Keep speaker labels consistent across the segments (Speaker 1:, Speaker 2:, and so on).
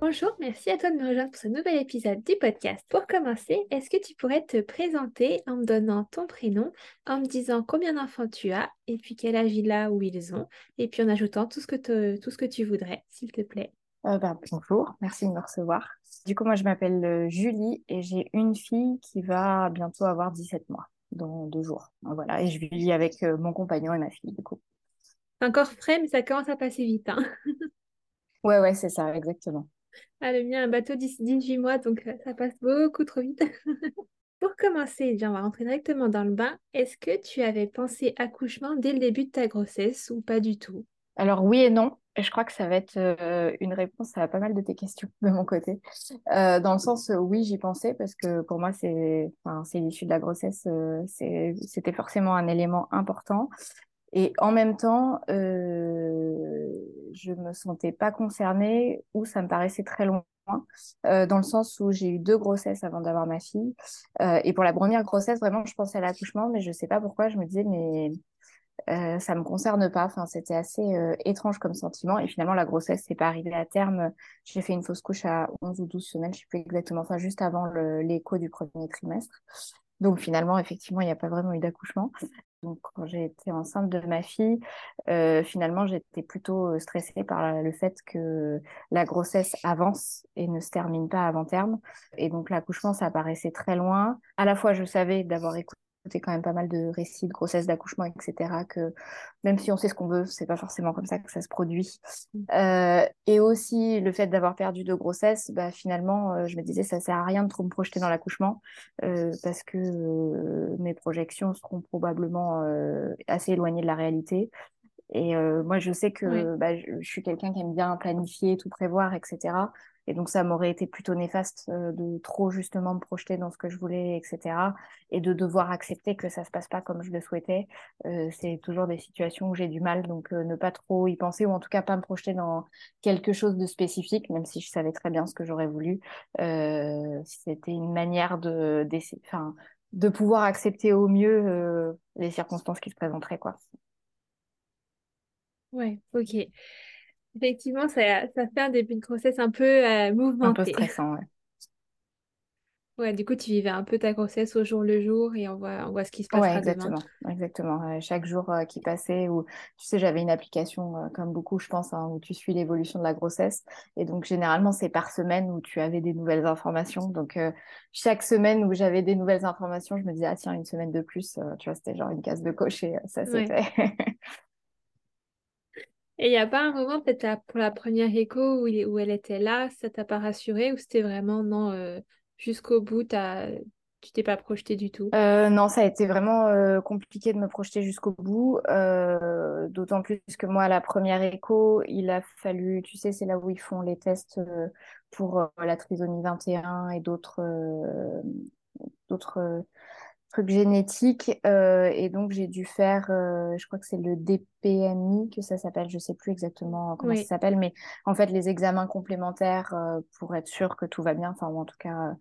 Speaker 1: Bonjour, merci à toi de me rejoindre pour ce nouvel épisode du podcast. Pour commencer, est-ce que tu pourrais te présenter en me donnant ton prénom, en me disant combien d'enfants tu as, et puis quel âge il a ou ils ont, et puis en ajoutant tout ce que, tout ce que tu voudrais, s'il te plaît?
Speaker 2: Euh, bah, bonjour, merci de me recevoir. Du coup, moi, je m'appelle euh, Julie et j'ai une fille qui va bientôt avoir 17 mois, dans deux jours. Voilà, et je vis avec euh, mon compagnon et ma fille, du coup.
Speaker 1: Encore frais, mais ça commence à passer vite. Hein
Speaker 2: ouais, ouais, c'est ça, exactement.
Speaker 1: Ah, le mien, un bateau d'ici 18 mois, donc euh, ça passe beaucoup trop vite. Pour commencer, on va rentrer directement dans le bain. Est-ce que tu avais pensé accouchement dès le début de ta grossesse ou pas du tout?
Speaker 2: Alors oui et non. Je crois que ça va être euh, une réponse à pas mal de tes questions de mon côté. Euh, dans le sens, oui, j'y pensais parce que pour moi, c'est l'issue de la grossesse, c'était forcément un élément important. Et en même temps, euh, je me sentais pas concernée ou ça me paraissait très loin, euh, dans le sens où j'ai eu deux grossesses avant d'avoir ma fille. Euh, et pour la première grossesse, vraiment, je pensais à l'accouchement, mais je sais pas pourquoi. Je me disais, mais euh, ça me concerne pas. Enfin, c'était assez euh, étrange comme sentiment. Et finalement, la grossesse n'est pas arrivée à terme. J'ai fait une fausse couche à 11 ou 12 semaines, je sais plus exactement. Enfin, juste avant l'écho du premier trimestre. Donc finalement, effectivement, il n'y a pas vraiment eu d'accouchement. Donc quand j'ai été enceinte de ma fille, euh, finalement, j'étais plutôt euh, stressée par le fait que la grossesse avance et ne se termine pas avant terme. Et donc l'accouchement, ça paraissait très loin. À la fois, je savais d'avoir écouté c'était quand même pas mal de récits de grossesse, d'accouchement, etc. Que même si on sait ce qu'on veut, c'est pas forcément comme ça que ça se produit. Mm. Euh, et aussi le fait d'avoir perdu deux grossesses, bah, finalement, euh, je me disais ça sert à rien de trop me projeter dans l'accouchement euh, parce que mes projections seront probablement assez éloignées de la réalité. Et moi, je sais que bah, je, je, suis quelqu'un qui aime bien planifier, tout prévoir, etc. Et donc, ça m'aurait été plutôt néfaste euh, de trop justement me projeter dans ce que je voulais, etc. Et de devoir accepter que ça se passe pas comme je le souhaitais. Euh, c'est toujours des situations où j'ai du mal, donc euh, ne pas trop y penser, ou en tout cas pas me projeter dans quelque chose de spécifique, même si je savais très bien ce que j'aurais voulu. C'était une manière de, de pouvoir accepter au mieux les circonstances qui se présenteraient, quoi.
Speaker 1: Ouais, ok. Effectivement, ça, ça fait un début de grossesse un peu euh, Un
Speaker 2: peu stressant, ouais.
Speaker 1: Ouais, du coup, tu vivais un peu ta grossesse au jour le jour et on voit, on voit ce qui se passe
Speaker 2: Ouais, exactement, exactement. chaque jour euh, qui passait, où tu sais, j'avais une application euh, comme beaucoup, je pense, hein, où tu suis l'évolution de la grossesse. Et donc, généralement, c'est par semaine où tu avais des nouvelles informations. Donc, chaque semaine où j'avais des nouvelles informations, je me disais, ah tiens, une semaine de plus, tu vois, c'était genre une case de cocher, ça c'était.
Speaker 1: Et il n'y a pas un moment, peut-être pour la première écho, où, où, elle était là, ça t'a pas rassuré ou c'était vraiment non, euh, jusqu'au bout, tu t'es pas projeté du tout?
Speaker 2: Euh, Non, ça a été vraiment euh, compliqué de me projeter jusqu'au bout. D'autant plus que moi, la première écho, il a fallu, tu sais, c'est là où ils font les tests pour la trisomie 21 et d'autres d'autres truc génétique euh, et donc j'ai dû faire euh, je crois que c'est le DPMI que ça s'appelle je sais plus exactement comment ça s'appelle mais en fait les examens complémentaires euh, pour être sûr que tout va bien enfin ou en tout cas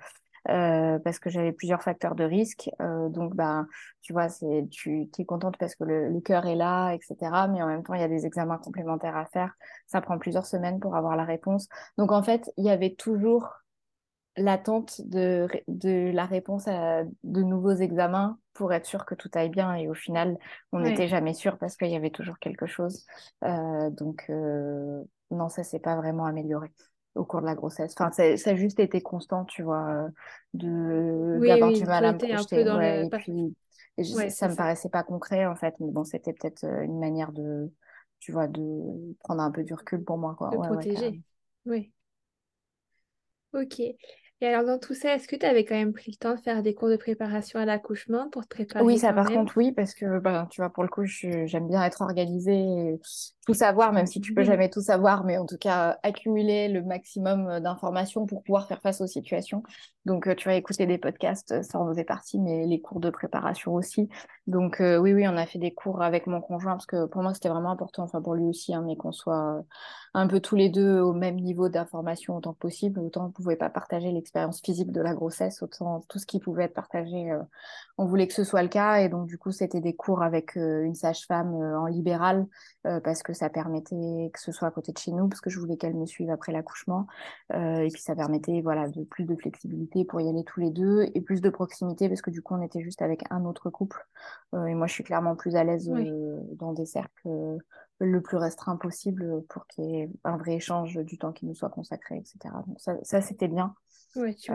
Speaker 2: parce que j'avais plusieurs facteurs de risque donc bah tu vois c'est tu es contente parce que le, le cœur est là etc mais en même temps il y a des examens complémentaires à faire. Ça prend plusieurs semaines pour avoir la réponse. Donc en fait il y avait toujours l'attente de, de la réponse à de nouveaux examens pour être sûr que tout aille bien. Et au final, on n'était jamais sûr parce qu'il y avait toujours quelque chose. Euh, donc, euh, non, ça s'est pas vraiment amélioré au cours de la grossesse. Enfin, ça, a juste été constant, tu vois, de d'avoir du mal à me projeter. et puis, ça me paraissait pas concret, en fait. Mais bon, c'était peut-être euh, une manière de, tu vois, de prendre un peu du recul pour moi, quoi.
Speaker 1: De protéger. oui. Ok. Et alors, dans tout ça, est-ce que tu avais quand même pris le temps de faire des cours de préparation à l'accouchement pour te préparer
Speaker 2: Oui, ça par contre, oui, parce que bah, tu vois, pour le coup, j'aime bien être organisée et tout savoir, même si tu peux jamais tout savoir, mais en tout cas accumuler le maximum euh, d'informations pour pouvoir faire face aux situations. Donc, euh, tu vas écouter des podcasts, euh, ça en faisait partie, mais les cours de préparation aussi. Donc, euh, oui, oui, on a fait des cours avec mon conjoint parce que pour moi, c'était vraiment important, enfin pour lui aussi, hein, mais qu'on soit euh, un peu tous les deux au même niveau d'information autant que possible. Autant on ne pouvait pas partager l'expérience physique de la grossesse, autant tout ce qui pouvait être partagé, euh, on voulait que ce soit le cas. Et donc, du coup, c'était des cours avec euh, une sage-femme euh, en libéral euh, parce que ça permettait que ce soit à côté de chez nous, parce que je voulais qu'elle me suive après l'accouchement. Euh, et puis, ça permettait voilà, de plus de flexibilité pour y aller tous les deux et plus de proximité parce que du coup, on était juste avec un autre couple. Euh, et moi, je suis clairement plus à l'aise
Speaker 1: Oui.
Speaker 2: euh, dans des cercles le plus restreint possible pour qu'il y ait un vrai échange du temps qui nous soit consacré, etc. Donc, ça, ça c'était bien.
Speaker 1: Ouais, tu,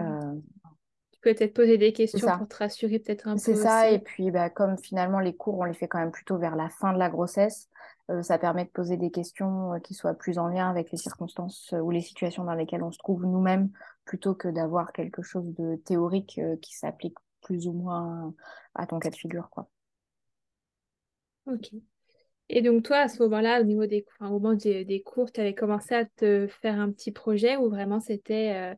Speaker 1: peut-être poser des
Speaker 2: c'est
Speaker 1: questions pour te rassurer peut-être un
Speaker 2: C'est
Speaker 1: peu
Speaker 2: ça, et puis bah, comme finalement les cours, on les fait quand même plutôt vers la fin de la grossesse, ça permet de poser des questions euh, qui soient plus en lien avec les circonstances euh, ou les situations dans lesquelles on se trouve nous-mêmes, plutôt que d'avoir quelque chose de théorique euh, qui s'applique plus ou moins à ton cas de figure, quoi.
Speaker 1: Ok. Et donc toi, à ce moment-là, au niveau des, au moment des, cours, tu avais commencé à te faire un petit projet ou vraiment c'était euh,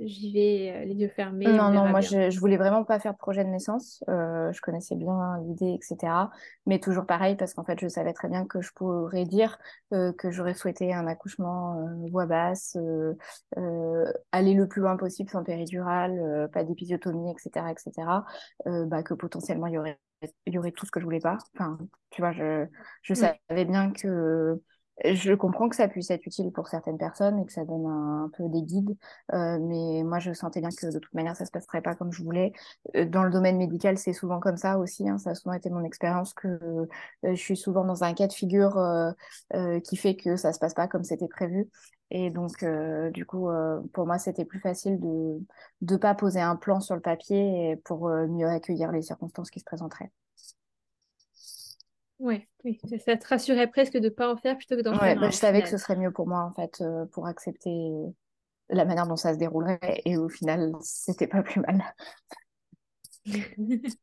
Speaker 1: j'y vais euh, les yeux fermés, on
Speaker 2: Non, non, moi
Speaker 1: bien.
Speaker 2: je, je voulais vraiment pas faire de projet de naissance. Euh, je connaissais bien l'idée, etc. Mais toujours pareil, parce qu'en fait, je savais très bien que je pourrais dire euh, que j'aurais souhaité un accouchement euh, voix basse, euh, euh, aller le plus loin possible sans péridurale, euh, pas d'épisiotomie, etc., etc. Euh, bah, que potentiellement il y aurait, il y aurait tout ce que je voulais pas. Enfin, tu vois, je, je savais bien que je comprends que ça puisse être utile pour certaines personnes et que ça donne un, peu des guides. Euh, mais moi, je sentais bien que de toute manière, ça se passerait pas comme je voulais. Euh, dans le domaine médical, c'est souvent comme ça aussi. hein. ça a souvent été mon expérience que euh, je suis souvent dans un cas de figure euh, euh, qui fait que ça se passe pas comme c'était prévu. Et donc, du coup, pour moi, c'était plus facile de ne pas poser un plan sur le papier pour mieux accueillir les circonstances qui se présenteraient.
Speaker 1: Ouais, oui. Ça, te rassurait presque de ne pas en faire plutôt que d'en
Speaker 2: Ouais,
Speaker 1: faire
Speaker 2: bah, je savais que ce serait mieux pour moi, en fait, euh, pour accepter la manière dont ça se déroulerait. Et au final, c'était pas plus mal.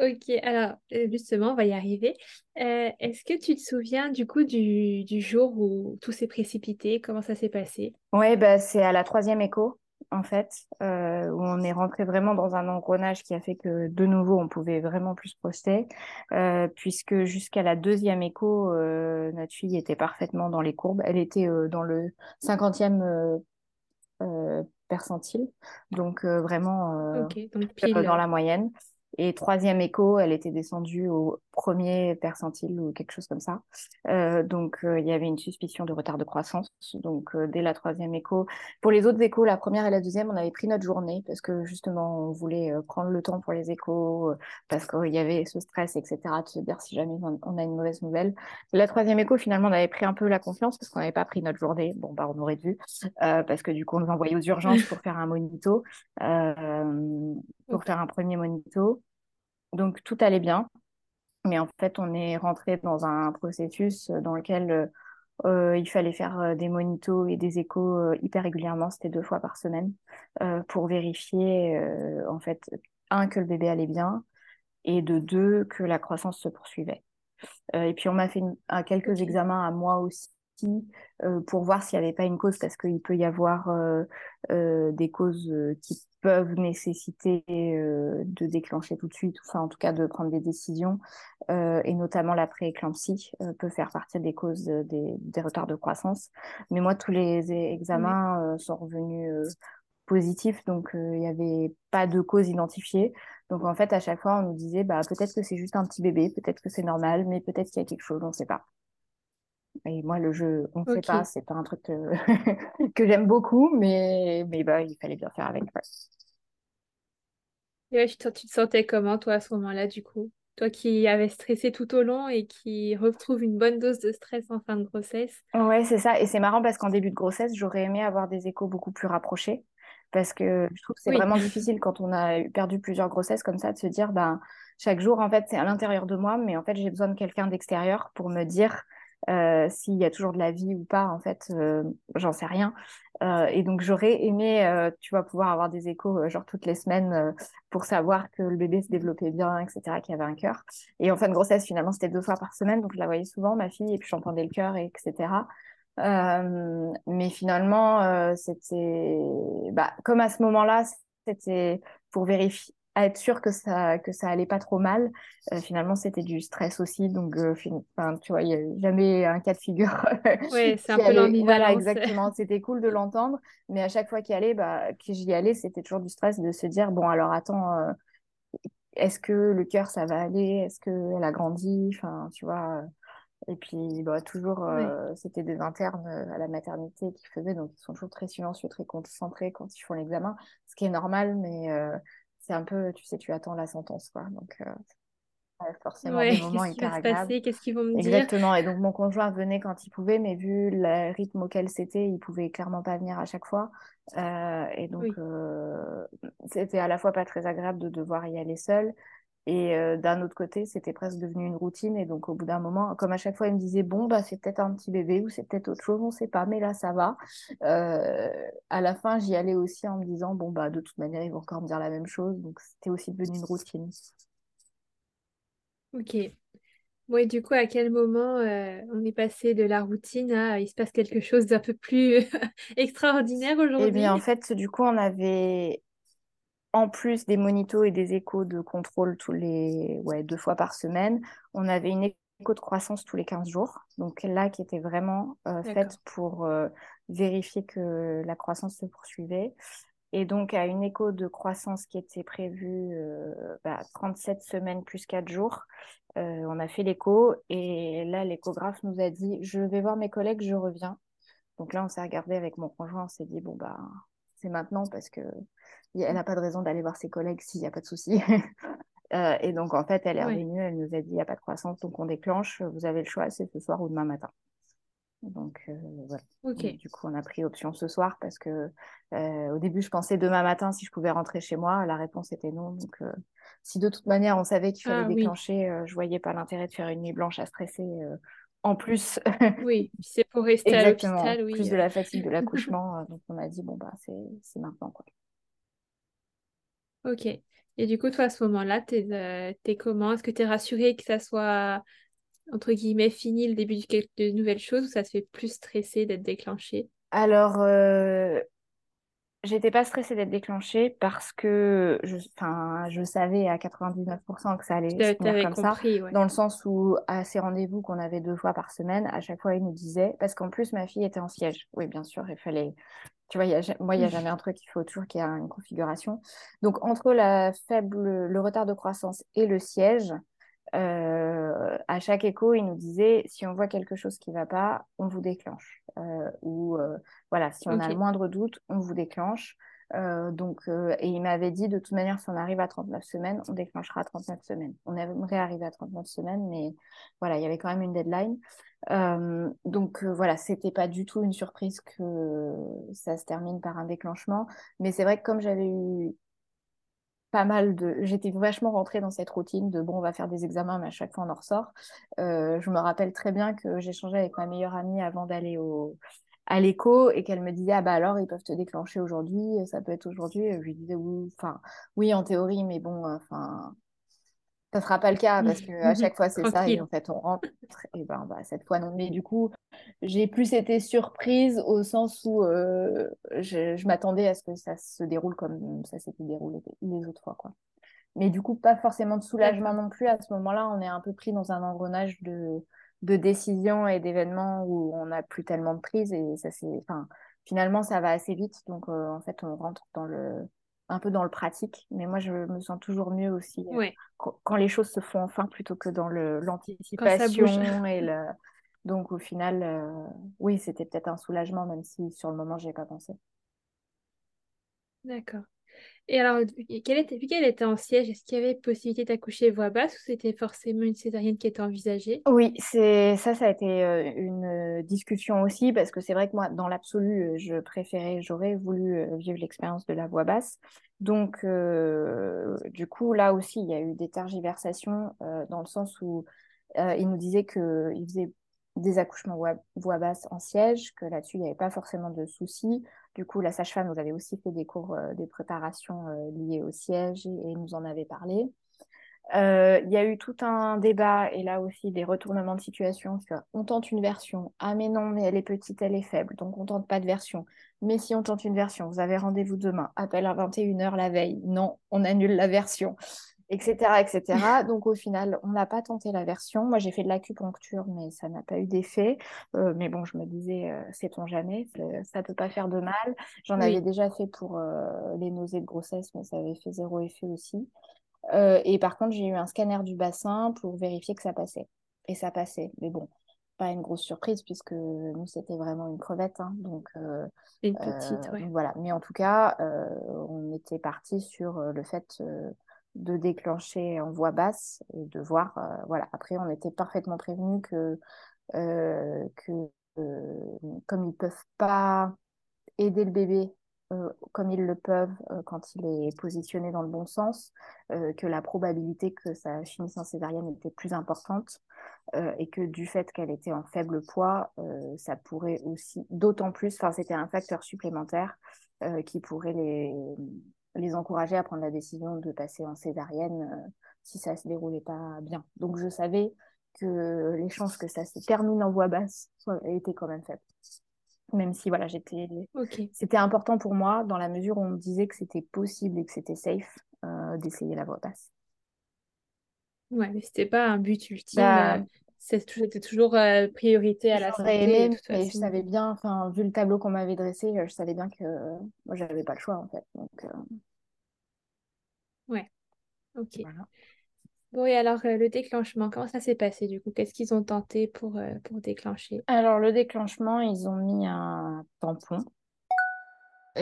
Speaker 1: Ok, alors euh, justement, on va y arriver. Euh, est-ce que tu te souviens du coup du, du jour où tout s'est précipité? Comment ça s'est passé?
Speaker 2: Ouais, bah, c'est à la troisième écho, en fait, euh, où on est rentré vraiment dans un engrenage qui a fait que de nouveau, on pouvait vraiment plus se projeter, euh, puisque jusqu'à la deuxième écho, euh, notre fille était parfaitement dans les courbes. Elle était dans le cinquantième euh, euh, percentile, donc vraiment
Speaker 1: Ok, donc
Speaker 2: euh, dans la moyenne. Et troisième écho, elle était descendue au premier percentile ou quelque chose comme ça. Euh, donc, euh, il y avait une suspicion de retard de croissance. Donc, euh, dès la troisième écho. Pour les autres échos, la première et la deuxième, on avait pris notre journée parce que justement, on voulait euh, prendre le temps pour les échos, parce qu'il y avait ce stress, etc., de se dire si jamais on a une mauvaise nouvelle. La troisième écho, finalement, on avait pris un peu la confiance parce qu'on n'avait pas pris notre journée. Bon, bah, on aurait dû, parce que du coup, on nous envoyait aux urgences pour faire un monito. Pour faire un premier monito. Donc tout allait bien, mais en fait on est rentré dans un processus dans lequel euh, il fallait faire euh, des monitos et des échos euh, hyper régulièrement, c'était deux fois par semaine, euh, pour vérifier euh, en fait un que le bébé allait bien et de deux que la croissance se poursuivait. Et puis on m'a fait une- quelques examens à moi aussi euh, pour voir s'il n'y avait pas une cause, parce qu'il peut y avoir euh, euh, des causes qui peuvent nécessiter de déclencher tout de suite, enfin en tout cas de prendre des décisions, et notamment la prééclampsie peut faire partie des causes des, des retards de croissance. Mais moi, tous les examens sont revenus positifs, donc il n'y avait pas de cause identifiée. Donc en fait, à chaque fois, on nous disait, bah, peut-être que c'est juste un petit bébé, peut-être que c'est normal, mais peut-être qu'il y a quelque chose, on ne sait pas. Et moi, le jeu, on ne sait pas, c'est pas un truc que, que j'aime beaucoup, mais, mais bah, il fallait bien faire avec. ouais.
Speaker 1: Tu te, sentais comment, toi, à ce moment-là, du coup? Toi qui avais stressé tout au long et qui retrouve une bonne dose de stress en fin de grossesse?
Speaker 2: Ouais, c'est ça. Et c'est marrant parce qu'en début de grossesse, j'aurais aimé avoir des échos beaucoup plus rapprochés. Parce que je trouve que c'est
Speaker 1: Oui,
Speaker 2: vraiment difficile quand on a perdu plusieurs grossesses comme ça de se dire, ben, chaque jour, en fait, c'est à l'intérieur de moi, mais en fait, j'ai besoin de quelqu'un d'extérieur pour me dire s'il y a toujours de la vie ou pas, en fait, j'en sais rien. et donc, j'aurais aimé, tu vois, pouvoir avoir des échos, genre toutes les semaines, pour savoir que le bébé se développait bien, etc., qu'il y avait un cœur. Et en fin de grossesse, finalement, c'était deux fois par semaine, donc je la voyais souvent, ma fille, et puis j'entendais le cœur, etc. Euh, mais finalement, euh, c'était, bah, comme à ce moment-là, c'était pour vérifier, être sûr que ça, que ça allait pas trop mal. Euh, finalement, c'était du stress aussi, donc, enfin, tu vois, il n'y a jamais un cas de figure.
Speaker 1: Oui, c'est un peu l'ambivalence.
Speaker 2: Voilà, exactement. C'était cool de l'entendre, mais à chaque fois qu'il allait, bah, que j'y allais, c'était toujours du stress de se dire, bon, alors attends, est-ce que le cœur, ça va aller? Est-ce qu'elle a grandi? Enfin, tu vois. Et puis, bah, toujours, euh, c'était des internes euh, à la maternité qui faisaient, donc ils sont toujours très silencieux, très concentrés quand ils font l'examen, ce qui est normal, mais euh, c'est un peu, tu sais, tu attends la sentence, quoi. Donc, forcément, des moments hyper agréables.
Speaker 1: Qu'est-ce qu'ils vont me
Speaker 2: dire? Exactement. Et donc, mon conjoint venait quand il pouvait, mais vu le rythme auquel c'était, il pouvait clairement pas venir à chaque fois. et donc, c'était à la fois pas très agréable de devoir y aller seul. Et euh, d'un autre côté, c'était presque devenu une routine. Et donc, au bout d'un moment, comme à chaque fois, il me disait Bon, bah, c'est peut-être un petit bébé ou c'est peut-être autre chose, on ne sait pas, mais là, ça va. Euh, à la fin, j'y allais aussi en me disant Bon, bah, de toute manière, ils vont encore me dire la même chose. Donc, c'était aussi devenu une routine.
Speaker 1: Ok. Oui, du coup, à quel moment euh, on est passé de la routine à il se passe quelque chose d'un peu plus extraordinaire aujourd'hui
Speaker 2: Eh bien, en fait, du coup, on avait en plus des monitos et des échos de contrôle tous les ouais, deux fois par semaine, on avait une écho de croissance tous les 15 jours. Donc là, qui était vraiment euh, faite pour euh, vérifier que la croissance se poursuivait. Et donc, à une écho de croissance qui était prévue euh, bah, 37 semaines plus 4 jours, on a fait l'écho. Et là, l'échographe nous a dit, je vais voir mes collègues, je reviens. Donc là, on s'est regardé avec mon conjoint, on s'est dit, bon, bah, c'est maintenant parce que elle n'a pas de raison d'aller voir ses collègues s'il n'y a pas de souci. Euh, et donc, en fait, elle est revenue, elle nous a dit, il n'y a pas de croissance, donc on déclenche, vous avez le choix, c'est ce soir ou demain matin. Donc, euh, voilà. du coup, on a pris option ce soir parce que euh, au début, je pensais demain matin si je pouvais rentrer chez moi. La réponse était non. Donc, si de toute manière, on savait qu'il fallait ah déclencher, je voyais pas l'intérêt de faire une nuit blanche à stresser en plus.
Speaker 1: oui, c'est pour rester à l'hôpital.
Speaker 2: Oui. Plus de la fatigue de l'accouchement. donc, on a dit, bon, bah, c'est maintenant. Quoi.
Speaker 1: Ok. Et du coup, toi, à ce moment-là, t'es euh, comment? Est-ce que tu es rassurée que ça soit, entre guillemets, fini le début de, nouvelles choses ou ça te fait plus stresser d'être déclenché?
Speaker 2: Alors, euh, j'étais pas stressée d'être déclenchée parce que je, je savais à 99% que ça allait se finir comme ça, dans le sens où à ces rendez-vous qu'on avait deux fois par semaine, à chaque fois, il nous disait, parce qu'en plus, ma fille était en siège. Oui, bien sûr, il fallait tu vois, y a, moi, il n'y a jamais un truc, il faut toujours qu'il y ait une configuration. Donc, entre la faible, le retard de croissance et le siège, euh, à chaque écho, il nous disait si on voit quelque chose qui ne va pas, on vous déclenche. Euh, ou euh, voilà, si on a le moindre doute, on vous déclenche. donc, et il m'avait dit de toute manière, si on arrive à 39 semaines, on déclenchera à 39 semaines. On aimerait arriver à 39 semaines, mais voilà, il y avait quand même une deadline. Euh, donc euh, voilà, c'était pas du tout une surprise que ça se termine par un déclenchement. Mais c'est vrai que comme j'avais eu pas mal de. J'étais vachement rentrée dans cette routine de bon, on va faire des examens, mais à chaque fois on en ressort. Euh, je me rappelle très bien que changé avec ma meilleure amie avant d'aller au à l'écho et qu'elle me disait ah bah alors ils peuvent te déclencher aujourd'hui ça peut être aujourd'hui je lui disais oui enfin oui en théorie mais bon enfin ça sera pas le cas parce que à chaque fois c'est ça et en fait on rentre et ben bah, cette fois non. Mais du coup j'ai plus été surprise au sens où euh, je, m'attendais à ce que ça se déroule comme ça s'était déroulé les autres fois quoi. Mais du coup pas forcément de soulagement non plus. À ce moment-là on est un peu pris dans un engrenage de de décisions et d'événements où on n'a plus tellement de prise et ça c'est enfin finalement ça va assez vite. Donc euh, en fait on rentre dans le un peu dans le pratique, mais moi je me sens toujours mieux aussi euh, quand, les choses se font enfin plutôt que dans l'anticipation et le... donc au final euh, oui c'était peut-être un soulagement même si sur le moment j'ai pas pensé.
Speaker 1: D'accord. Et alors, quelle était, vu qu'elle était en siège, est-ce qu'il y avait possibilité d'accoucher voix basse ou c'était forcément une césarienne qui était envisagée?
Speaker 2: Oui, c'est ça, ça a été euh, une euh, discussion aussi parce que c'est vrai que moi, dans l'absolu, euh, je préférais, j'aurais voulu vivre l'expérience de la voix basse. Donc, du coup, là aussi, il y a eu des tergiversations dans le sens où il nous disait qu'il faisait des accouchements voix, basse en siège, que là-dessus, il n'y avait pas forcément de soucis. Du coup, la sage-femme nous avait aussi fait des cours, des préparations liées au siège et, nous en avait parlé. Il y a eu tout un débat et là aussi des retournements de situation on tente une version. Ah mais non, mais elle est petite, elle est faible, donc on tente pas de version. Mais si on tente une version, vous avez rendez-vous demain, appel à 21h la veille. Non, on annule la version etc., etc. Donc au final, on n'a pas tenté la version. Moi, j'ai fait de l'acupuncture, mais ça n'a pas eu d'effet. Euh, mais bon, je me disais, euh, sait-on jamais, ça peut pas faire de mal. J'en avais déjà fait pour euh, les nausées de grossesse, mais ça avait fait zéro effet aussi. et par contre, j'ai eu un scanner du bassin pour vérifier que ça passait. Et ça passait. Mais bon, pas une grosse surprise puisque nous, c'était vraiment une crevette. Hein. donc,
Speaker 1: une petite, ouais.
Speaker 2: voilà. Mais en tout cas, on était parti sur le fait de déclencher en voix basse et de voir. Euh, voilà. Après, on était parfaitement prévenus que, euh, que euh, comme ils ne peuvent pas aider le bébé comme ils le peuvent quand il est positionné dans le bon sens, que la probabilité que ça finisse en césarienne était plus importante et que du fait qu'elle était en faible poids, ça pourrait aussi, d'autant plus, enfin c'était un facteur supplémentaire qui pourrait les, les encourager à prendre la décision de passer en césarienne euh, si ça se déroulait pas bien. Donc je savais que les chances que ça se termine en voix basse étaient quand même faibles. Même si voilà, j'étais c'était important pour moi dans la mesure où on me disait que c'était possible et que c'était safe euh, d'essayer la voix basse.
Speaker 1: Ouais, mais c'était pas un but ultime. Bah, euh, c'était toujours priorité à la santé.
Speaker 2: Aimé, mais je savais bien, enfin, vu le tableau qu'on m'avait dressé, je savais bien que moi, j'avais pas le choix en fait. Donc,
Speaker 1: Ouais, ok. Bon, et alors le déclenchement, comment ça s'est passé du coup? Qu'est-ce qu'ils ont tenté pour, pour déclencher?
Speaker 2: Alors, le déclenchement, ils ont mis un tampon.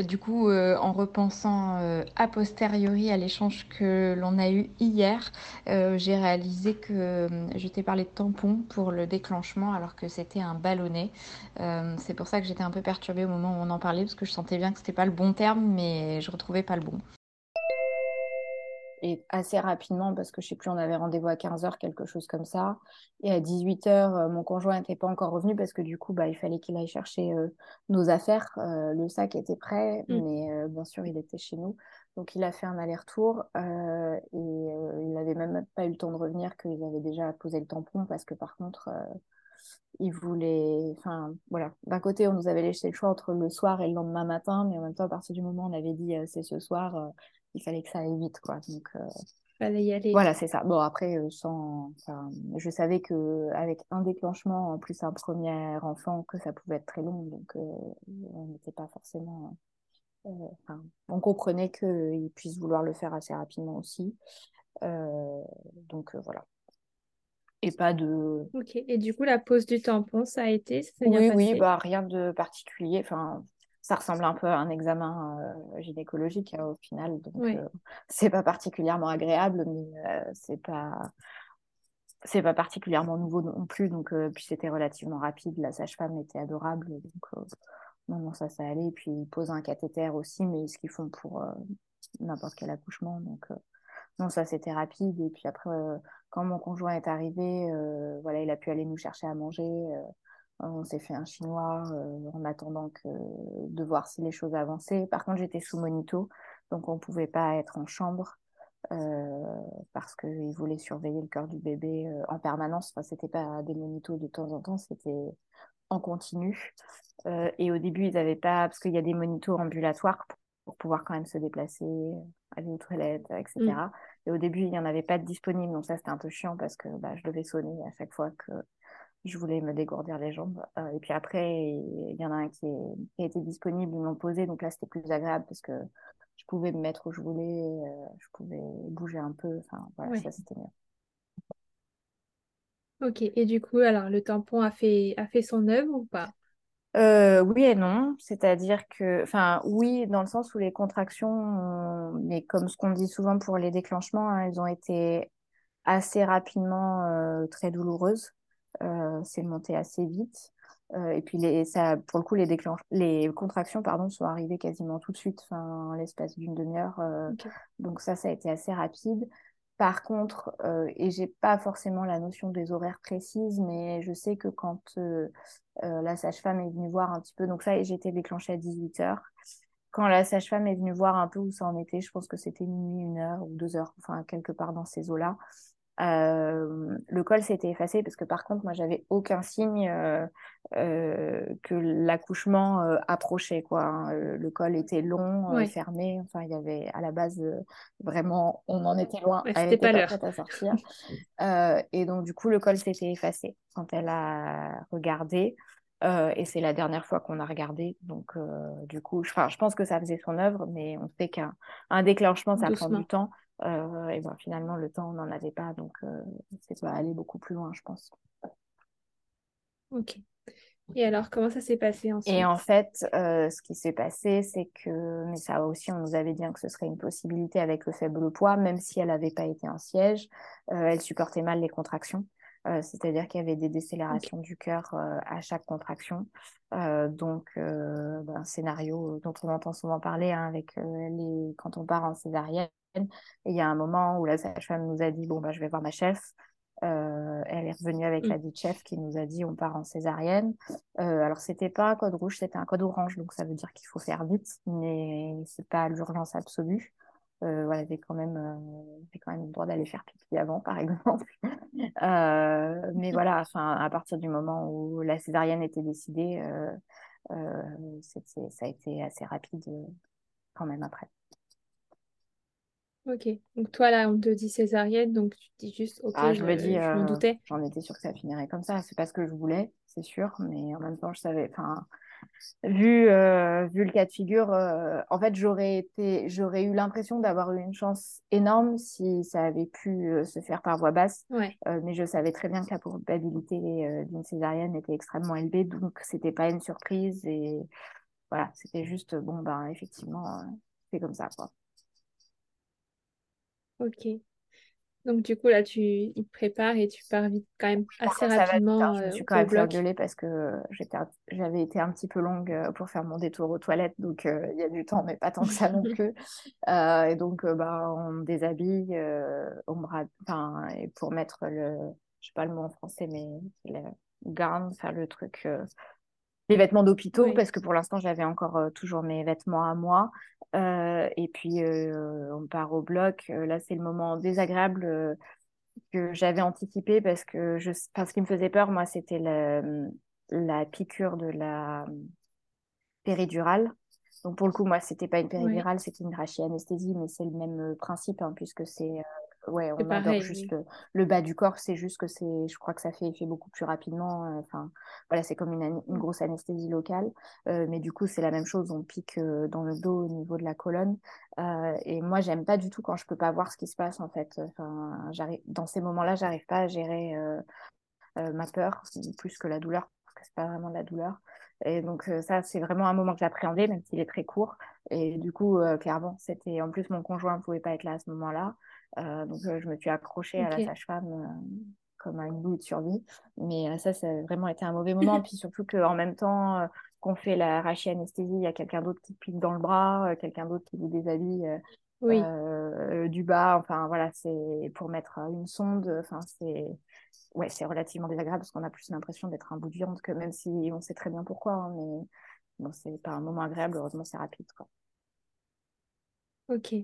Speaker 3: Du coup, en repensant a posteriori à l'échange que l'on a eu hier, j'ai réalisé que je t'ai parlé de tampon pour le déclenchement alors que c'était un ballonnet. c'est pour ça que j'étais un peu perturbée au moment où on en parlait parce que je sentais bien que c'était pas le bon terme, mais je retrouvais pas le bon
Speaker 2: et assez rapidement, parce que je sais plus, on avait rendez-vous à 15h, quelque chose comme ça. Et à 18h, euh, mon conjoint n'était pas encore revenu parce que du coup, bah, il fallait qu'il aille chercher euh, nos affaires. Euh, le sac était prêt, mm. mais bien sûr, il était chez nous. Donc, il a fait un aller-retour et il n'avait même pas eu le temps de revenir qu'ils avaient déjà posé le tampon parce que par contre, il voulait. Enfin, voilà. D'un côté, on nous avait laissé le choix entre le soir et le lendemain matin, mais en même temps, à partir du moment où on avait dit c'est ce soir il fallait que ça aille vite, quoi. Donc,
Speaker 1: euh, fallait y aller.
Speaker 2: Voilà, c'est ça. Bon, après, euh, sans, je savais que avec un déclenchement, en plus un premier enfant, que ça pouvait être très long, donc euh, on n'était pas forcément. on comprenait qu'il puisse vouloir le faire assez rapidement aussi. donc voilà. Et pas de.
Speaker 1: Ok. Et du coup, la pose du tampon, ça a été? Ça
Speaker 2: Oui, oui, bah rien de particulier. Enfin, ça ressemble un peu à un examen euh, gynécologique hein, au final. Donc, euh, c'est pas particulièrement agréable, mais euh, c'est pas c'est pas particulièrement nouveau non plus. Donc, puis c'était relativement rapide. La sage-femme était adorable. Donc, non, non, ça, ça allait. Et puis, ils posent un cathéter aussi, mais ce qu'ils font pour n'importe quel accouchement. Donc, non, ça, c'était rapide. Et puis après, quand mon conjoint est arrivé, voilà, il a pu aller nous chercher à manger. On s'est fait un chinois euh, en attendant que, de voir si les choses avançaient. Par contre, j'étais sous monito, donc on ne pouvait pas être en chambre euh, parce qu'il voulait surveiller le cœur du bébé euh, en permanence. Enfin, c'était pas des monitos de temps en temps, c'était en continu. et au début, ils n'avaient pas, parce qu'il y a des monitos ambulatoires pour, pouvoir quand même se déplacer, aller aux toilettes, etc. Mm. Et au début, il n'y en avait pas de disponible, donc ça c'était un peu chiant parce que bah, je devais sonner à chaque fois que je voulais me dégourdir les jambes. Euh, et puis après, il y en a un qui, est, était disponible, ils m'ont posé. Donc là, c'était plus agréable parce que je pouvais me mettre où je voulais, euh, je pouvais bouger un peu. Enfin, voilà, ça, c'était mieux.
Speaker 1: Ok, et du coup, alors le tampon a fait, a fait son œuvre ou pas?
Speaker 2: Euh, oui et non, c'est-à-dire que, enfin, oui, dans le sens où les contractions, mais comme ce qu'on dit souvent pour les déclenchements, hein, elles ont été assez rapidement très douloureuses. Euh, c'est monté assez vite. Euh, et puis, les, ça, pour le coup, les, les contractions pardon, sont arrivées quasiment tout de suite, l'espace d'une demi-heure. Euh, donc ça, ça a été assez rapide. par contre, euh, et j'ai pas forcément la notion des horaires précises, mais je sais que quand euh, euh, la sage-femme est venue voir un petit peu, donc ça, j'étais déclenchée à 18h. Quand la sage-femme est venue voir un peu où ça en était, je pense que c'était minuit, une heure ou deux heures, enfin quelque part dans ces eaux-là. Euh, le col s'était effacé parce que par contre, moi, j'avais aucun signe euh, euh, que l'accouchement approchait. Quoi. Hein. Le col était long, fermé. Enfin, il y avait à la base vraiment, on en était loin. elle n'était pas, prête à sortir. et donc, du coup, le col s'était effacé quand elle a regardé. et c'est la dernière fois qu'on a regardé. Donc, du coup, je, je pense que ça faisait son œuvre, mais on sait qu'un déclenchement, ça prend du temps. Euh, et bon, finalement, le temps, on n'en avait pas, donc euh, c'est pas aller beaucoup plus loin, je pense.
Speaker 1: Ok. Et alors, comment ça s'est passé ensuite?
Speaker 2: Et en fait, euh, ce qui s'est passé, c'est que, mais ça aussi, on nous avait dit que ce serait une possibilité avec le faible poids, même si elle n'avait pas été en siège, elle supportait mal les contractions. c'est-à-dire qu'il y avait des décélérations du cœur à chaque contraction. donc, ben, un scénario dont on entend souvent parler hein, avec les... quand on part en césarienne, et il y a un moment où la sage-femme nous a dit Bon, bah, je vais voir ma chef. Euh, elle est revenue avec mm. la dite chef qui nous a dit on part en césarienne. Euh, alors c'était pas un code rouge, c'était un code orange, donc ça veut dire qu'il faut faire vite, mais c'est pas l'urgence absolue. Euh, voilà, j'ai quand même, euh, quand même le droit d'aller faire pipi avant, par exemple. Euh, mais voilà, enfin, à partir du moment où la césarienne était décidée, ça a été assez rapide quand même après.
Speaker 1: Ok, donc toi là, on te dit césarienne, donc tu te dis juste, ok,
Speaker 2: ah, je, me dis, m'en euh, doutais. J'en étais sûre que ça finirait comme ça. C'est pas ce que je voulais, c'est sûr, mais en même temps, je savais, enfin, vu, euh, vu le cas de figure, euh, en fait, j'aurais été, j'aurais eu l'impression d'avoir eu une chance énorme si ça avait pu se faire par voie basse. mais je savais très bien que la probabilité d'une césarienne était extrêmement élevée, donc c'était pas une surprise et voilà, c'était juste, bon, ben, effectivement, c'est comme ça, quoi.
Speaker 1: Ok. Donc du coup là tu il te prépare et tu pars vite quand même assez rapidement.
Speaker 2: Hein. Je me suis quand même fait parce que j'avais été un petit peu longue euh, pour faire mon détour aux toilettes, donc euh, il y a du temps, mais pas tant que ça non plus. Euh, et donc bah, on me déshabille, on me enfin et pour mettre le, je sais pas le mot en français, mais le garde, faire le truc les vêtements d'hôpitaux parce que pour l'instant j'avais encore euh, toujours mes vêtements à moi. Euh, et puis euh, on part au bloc. Là c'est le moment désagréable que j'avais anticipé parce que je parce qu'il me faisait peur moi c'était la, la piqûre de la péridurale. Donc pour le coup moi c'était pas une péridurale c'était une anesthésie mais c'est le même principe hein, puisque c'est ouais, on adore juste le, bas du corps, c'est juste que c'est, je crois que ça fait effet beaucoup plus rapidement. Euh, enfin, voilà, c'est comme une, une, grosse anesthésie locale, euh, mais du coup, c'est la même chose, on pique euh, dans le dos au niveau de la colonne. et moi, j'aime pas du tout quand je peux pas voir ce qui se passe en fait. Enfin, j'arrive, dans ces moments-là, j'arrive pas à gérer ma peur plus que la douleur, parce que c'est pas vraiment de la douleur. Et donc ça, c'est vraiment un moment que j'appréhendais, même s'il est très court. Et du coup, clairement, c'était en plus mon conjoint ne pouvait pas être là à ce moment-là. Euh, donc, euh, je me suis accrochée à la sage-femme euh, comme à une boule de survie. Mais ça, ça a vraiment été un mauvais moment. Puis surtout qu'en même temps qu'on fait la anesthésie, il y a quelqu'un d'autre qui pique dans le bras, quelqu'un d'autre qui vous déshabille oui. du bas. Enfin, voilà, c'est pour mettre une sonde. Enfin, c'est ouais, c'est relativement désagréable parce qu'on a plus l'impression d'être un bout de viande que même si on sait très bien pourquoi. Hein, mais bon, c'est pas un moment agréable. Heureusement, c'est rapide. Quoi.
Speaker 1: Ok.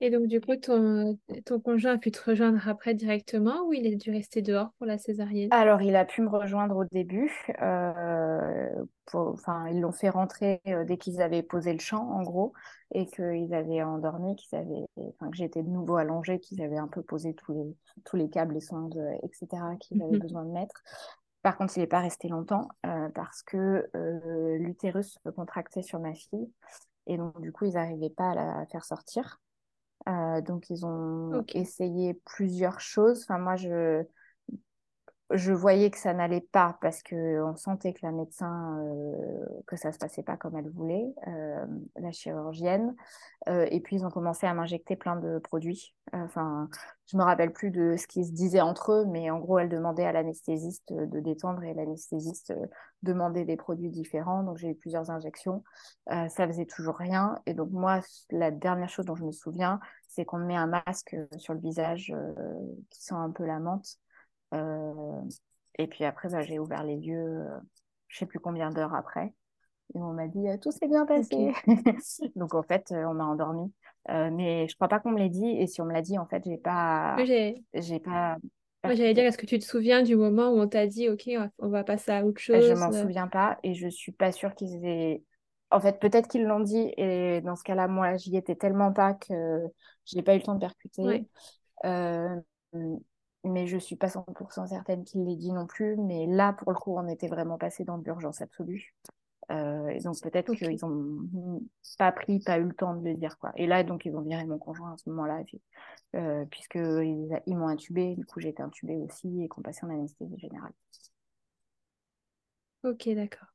Speaker 1: Et donc, du coup, ton, ton conjoint a pu te rejoindre après directement ou il a dû rester dehors pour la césarienne?
Speaker 2: Alors, il a pu me rejoindre au début. Euh, enfin, ils l'ont fait rentrer euh, dès qu'ils avaient posé le champ, en gros, et qu'ils avaient endormi, qu'ils avaient, enfin, que j'étais de nouveau allongée, qu'ils avaient un peu posé tous les, tous les câbles, les sondes, euh, etc., qu'ils avaient mhm. besoin de mettre. Par contre, il n'est pas resté longtemps parce que l'utérus se contractait sur ma fille. Et donc, du coup, ils n'arrivaient pas à la faire sortir. Euh, donc, ils ont essayé plusieurs choses. Enfin, moi, je... je voyais que ça n'allait pas parce qu'on sentait que la médecin, euh, que ça se passait pas comme elle voulait, euh, la chirurgienne. Euh, et puis ils ont commencé à m'injecter plein de produits. Enfin, je me rappelle plus de ce qu'ils se disaient entre eux, mais en gros, elle demandait à l'anesthésiste de détendre et l'anesthésiste demandait des produits différents. Donc j'ai eu plusieurs injections. ça faisait toujours rien. Et donc moi, la dernière chose dont je me souviens, c'est qu'on me met un masque sur le visage qui sent un peu la menthe. Euh, et puis après, bah, j'ai ouvert les yeux, euh, je sais plus combien d'heures après. Et on m'a dit, euh, tout s'est bien passé. Donc en fait, on m'a endormi. mais je crois pas qu'on me l'ait dit. Et si on me l'a dit, en fait, j'ai pas. j'ai pas.
Speaker 1: Moi, j'allais dire, est-ce que tu te souviens du moment où on t'a dit, OK, on va passer à autre
Speaker 2: chose Je m'en souviens pas et je suis pas sûre qu'ils aient. En fait, peut-être qu'ils l'ont dit et dans ce cas-là, moi, j'y étais tellement pas que je n'ai pas eu le temps de percuter mais je suis pas 100% certaine qu'il l'ait dit non plus. Mais là, pour le coup, on était vraiment passé dans l'urgence absolue. Euh, et donc peut-être qu'ils ont pas pris, pas eu le temps de le dire quoi. Et là, donc ils ont viré mon conjoint à ce moment-là, euh, puisque ils, m'ont intubé. Du coup, j'ai été intubée aussi et qu'on passait en anesthésie générale.
Speaker 1: Ok, d'accord.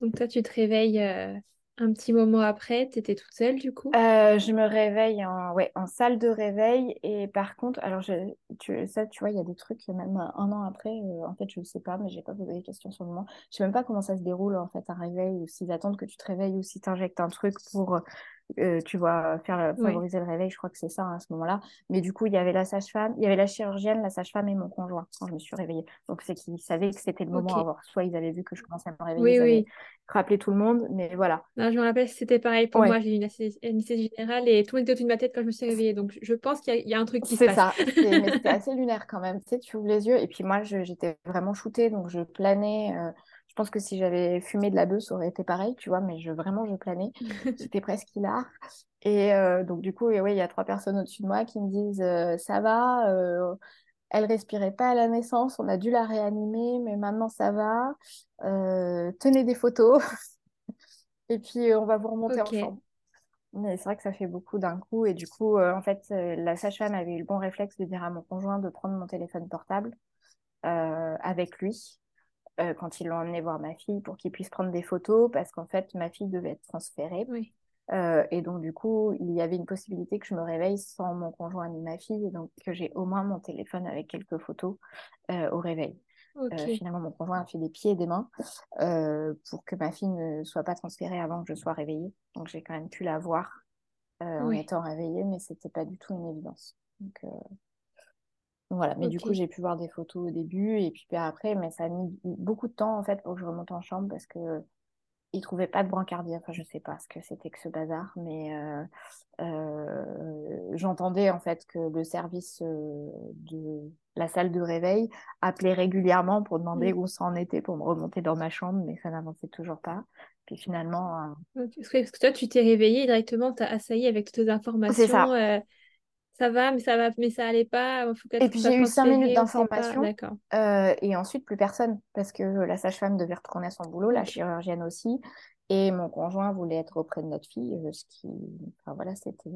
Speaker 1: Donc toi, tu te réveilles euh, un petit moment après, tu étais toute seule du coup?
Speaker 2: Euh, Je me réveille en, salle de réveil. Et par contre, alors je, ça, tu vois, il y a des trucs, même un an après, euh, en fait, je ne sais pas, mais j'ai pas posé des questions sur le moment. Je sais même pas comment ça se déroule, en fait, un réveil, ou s'ils attendent que tu te réveilles, ou si tu un truc pour euh, tu vois, faire favoriser le réveil, je crois que c'est ça hein, à ce moment-là. Mais du coup, il y avait la sage-femme, il y avait la chirurgienne, la sage-femme et mon conjoint quand je me suis réveillée. Donc c'est qu'ils savaient que c'était le moment à voir. Soit ils avaient vu que je commençais à me réveiller, oui, oui. rappelé tout le monde, mais voilà.
Speaker 1: je me rappelle, c'était pareil pour moi. J'ai eu une anesthésie générale et tout était au-dessus de ma tête quand je me suis réveillée. Donc je pense qu'il y, a un truc qui se passe.
Speaker 2: C'est ça. mais c'était assez lunaire quand même. Tu sais, tu ouvres les yeux et puis moi, j'étais vraiment shootée, donc je planais. Euh, je pense que si j'avais fumé de la bœuf, ça aurait été pareil, tu vois, mais je, vraiment, je planais. C'était presque hilar. Et euh, donc, du coup, il y a trois personnes au-dessus de moi qui me disent euh, Ça va, euh, elle respirait pas à la naissance, on a dû la réanimer, mais maintenant ça va. tenez des photos. et puis, on va vous remonter en chambre. Mais c'est vrai que ça fait beaucoup d'un coup. Et du coup, en fait, la sage-femme avait eu le bon réflexe de dire à mon conjoint de prendre mon téléphone portable avec lui euh, quand ils l'ont emmené voir ma fille pour qu'il puisse prendre des photos parce qu'en fait ma fille devait être transférée. Euh, et donc du coup il y avait une possibilité que je me réveille sans mon conjoint ni ma fille et donc que j'ai au moins mon téléphone avec quelques photos euh, au réveil. finalement mon conjoint a fait des pieds et des mains pour que ma fille ne soit pas transférée avant que je sois réveillée. Donc j'ai quand même pu la voir en étant réveillée mais c'était pas du tout une évidence. Donc, voilà, mais du coup, j'ai pu voir des photos au début et puis après, mais ça a mis beaucoup de temps en fait pour que je remonte en chambre parce que ne trouvaient pas de brancardier. Enfin, je sais pas ce que c'était que ce bazar, mais euh, euh, j'entendais en fait que le service euh, de la salle de réveil appelait régulièrement pour demander où ça en était pour me remonter dans ma chambre, mais ça n'avançait toujours pas. Puis finalement.
Speaker 1: Parce que toi, tu t'es réveillée directement, tu as assailli avec toutes tes informations. C'est ça ça va, mais ça va, mais ça allait pas.
Speaker 2: et puis j'ai eu cinq minutes d'information. Euh, et ensuite, plus personne, parce que la sage-femme devait retourner à son boulot, la chirurgienne aussi. Et mon conjoint voulait être auprès de notre fille, euh, ce qui, enfin, voilà, c'était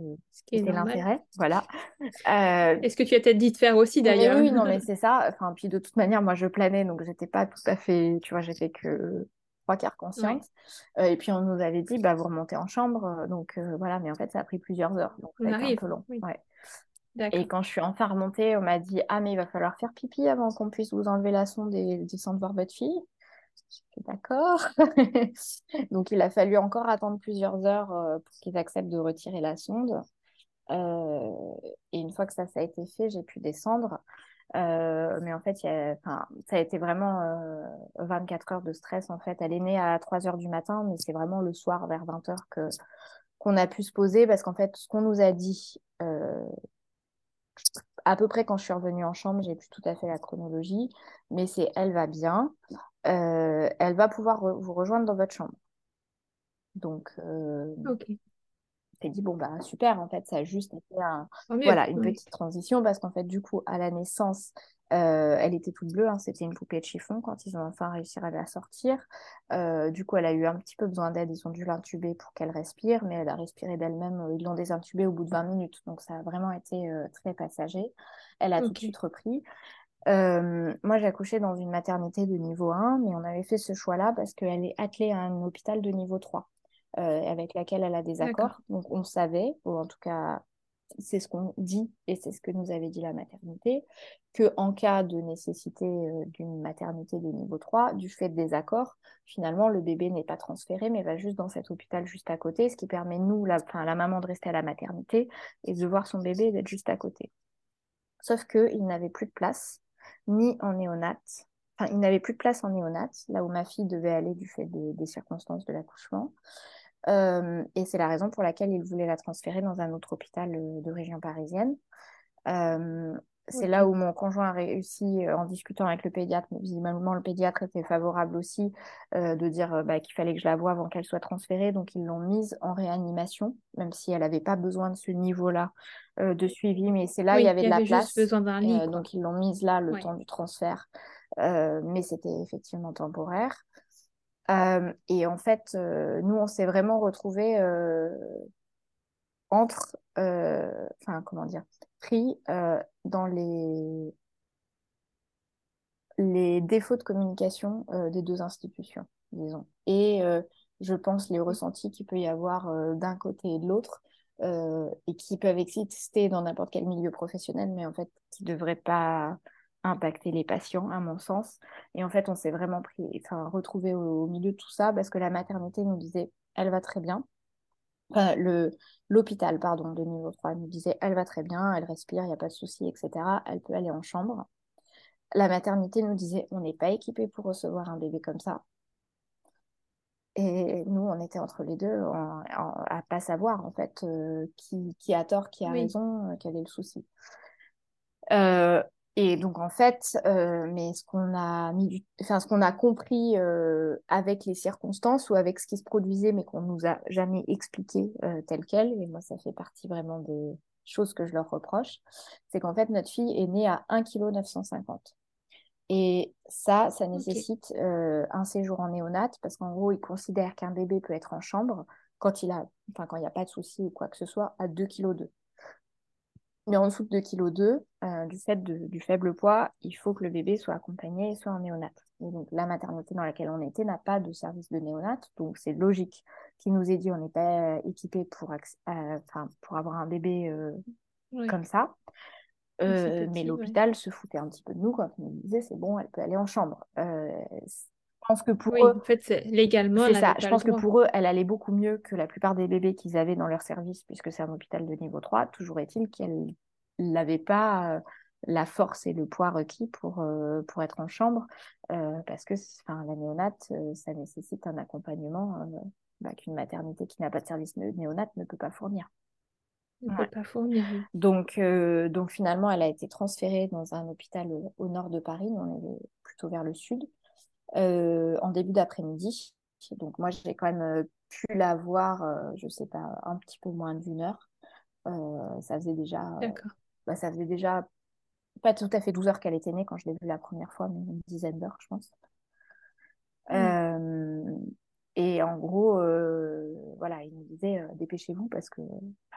Speaker 2: l'intérêt. Voilà.
Speaker 1: Euh... Est-ce que tu as peut-être dit de faire aussi d'ailleurs?
Speaker 2: Oui, non, mais c'est ça. Enfin, puis de toute manière, moi, je planais, donc j'étais pas tout à fait, tu vois, j'étais que trois quarts consciente. Euh, et puis on nous avait dit, bah, vous remontez en chambre. Donc voilà, mais en fait, ça a pris plusieurs heures. Donc ça a été un peu long. Ouais. Et quand je suis enfin remontée, on m'a dit Ah, mais il va falloir faire pipi avant qu'on puisse vous enlever la sonde et descendre voir votre fille. D'accord. Donc, il a fallu encore attendre plusieurs heures euh, pour qu'ils acceptent de retirer la sonde. Euh, et une fois que ça, ça a été fait, j'ai pu descendre. Euh, mais en fait, y a, ça a été vraiment 24 heures de stress. En fait, elle est née à 3 heures du matin, mais c'est vraiment le soir vers 20 heures que qu'on a pu se poser parce qu'en fait, ce qu'on nous a dit à peu près quand je suis revenue en chambre, j'ai plus tout à fait la chronologie, mais c'est elle va bien, euh, elle va pouvoir vous rejoindre dans votre chambre. Donc, euh, j'ai dit bon bah super, en fait, ça a juste été voilà une petite transition parce qu'en fait du coup à la naissance, euh, elle était toute bleue, hein, c'était une poupée de chiffon quand ils ont enfin réussi à la sortir. Euh, du coup, elle a eu un petit peu besoin d'aide, ils ont dû l'intuber pour qu'elle respire, mais elle a respiré d'elle-même, euh, ils l'ont désintubée au bout de 20 minutes, donc ça a vraiment été très passager. Elle a tout de suite repris. moi, j'ai accouché dans une maternité de niveau 1, mais on avait fait ce choix-là parce qu'elle est attelée à un hôpital de niveau 3, avec laquelle elle a des accords. Donc, on savait, ou en tout cas, c'est ce qu'on dit et c'est ce que nous avait dit la maternité, que en cas de nécessité euh, d'une maternité de niveau 3, du fait des accords, finalement le bébé n'est pas transféré mais va juste dans cet hôpital juste à côté, ce qui permet nous, la, la maman de rester à la maternité et de voir son bébé d'être juste à côté. Sauf qu'il n'avait plus de place, ni en néonat, enfin il n'avait plus de place en néonat, là où ma fille devait aller du fait des circonstances de l'accouchement. Euh, et c'est la raison pour laquelle il voulait la transférer dans un autre hôpital euh, de région parisienne. Euh, c'est là où mon conjoint a réussi, en discutant avec le pédiatre, visiblement le pédiatre était favorable aussi, de dire bah, qu'il fallait que je la voie avant qu'elle soit transférée. Donc ils l'ont mise en réanimation, même si elle n'avait pas besoin de ce niveau-là de suivi. Mais c'est là où il y avait de la place.
Speaker 1: besoin d'un lit.
Speaker 2: donc ils l'ont mise là le temps du transfert. mais c'était effectivement temporaire. Et en fait, nous, on s'est vraiment retrouvés entre, enfin, comment dire, pris dans les, les défauts de communication des deux institutions, disons. Et je pense les ressentis qu'il peut y avoir d'un côté et de l'autre, et qui peuvent exister dans n'importe quel milieu professionnel, mais en fait, qui ne devraient pas impacter les patients, à mon sens. Et en fait, on s'est vraiment pris, enfin, retrouvé au, milieu de tout ça parce que la maternité nous disait, elle va très bien. le l'hôpital, pardon, de niveau 3 nous disait, elle va très bien, elle respire, il n'y a pas de souci, etc. Elle peut aller en chambre. La maternité nous disait, on n'est pas équipé pour recevoir un bébé comme ça. Et nous, on était entre les deux à à pas savoir, en fait, euh, qui, qui, a tort, qui a raison, euh, quel est le souci. Euh, et donc en fait, euh, mais ce qu'on a mis, enfin ce qu'on a compris euh, avec les circonstances ou avec ce qui se produisait, mais qu'on nous a jamais expliqué euh, tel quel, et moi ça fait partie vraiment des choses que je leur reproche, c'est qu'en fait notre fille est née à 1,950 kg. Et ça, ça nécessite un séjour en néonat parce qu'en gros, ils considèrent qu'un bébé peut être en chambre quand il a, enfin quand il n'y a pas de souci ou quoi que ce soit, à 2,2 kg. Mais en dessous de 2,2 kg, euh, du fait du faible poids, il faut que le bébé soit accompagné et soit en néonat. Et donc, la maternité dans laquelle on était n'a pas de service de néonat, donc c'est logique qu'il nous ait dit on n'est pas équipé pour, euh, pour avoir un bébé euh, comme ça. mais l'hôpital se foutait un petit peu de nous quand on nous disait c'est bon, elle peut aller en chambre. Je pense que pour eux,
Speaker 1: en fait, légalement,
Speaker 2: c'est ça. Je pense que pour eux, elle allait beaucoup mieux que la plupart des bébés qu'ils avaient dans leur service, puisque c'est un hôpital de niveau 3. Toujours est-il qu'elle n'avait pas euh, la force et le poids requis pour, euh, pour être en chambre, euh, parce que la néonate, ça nécessite un accompagnement bah, qu'une maternité qui n'a pas de service néonate ne peut pas fournir.
Speaker 1: Ne peut pas fournir.
Speaker 2: Donc, donc finalement, elle a été transférée dans un hôpital au nord de Paris, on est plutôt vers le sud. Euh, en début d'après-midi. Donc moi, j'ai quand même euh, pu la voir, euh, je sais pas, un petit peu moins d'une heure. ça faisait déjà, bah, ça faisait déjà pas tout à fait 12 heures qu'elle était née quand je l'ai vue la première fois, mais une dizaine d'heures, je pense. Mm. et en gros, voilà, il nous disait dépêchez-vous parce que,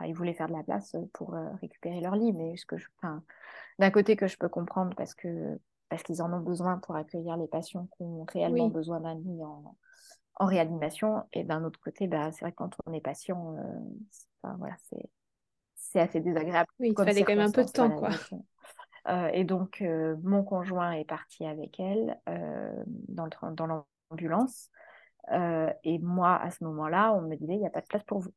Speaker 2: il voulait faire de la place pour récupérer leur lit, mais ce que je, d'un côté que je peux comprendre parce que parce qu'ils en ont besoin pour accueillir les patients qui ont réellement besoin d'un lit en, en, réanimation. Et d'un autre côté, bah, c'est vrai que quand on est patient, euh, voilà, c'est assez désagréable.
Speaker 1: Oui, il fallait quand même un peu de temps, quoi.
Speaker 2: Euh, et donc, euh, mon conjoint est parti avec elle dans l'ambulance. et moi, à ce moment-là, on me disait, il n'y a pas de place pour vous.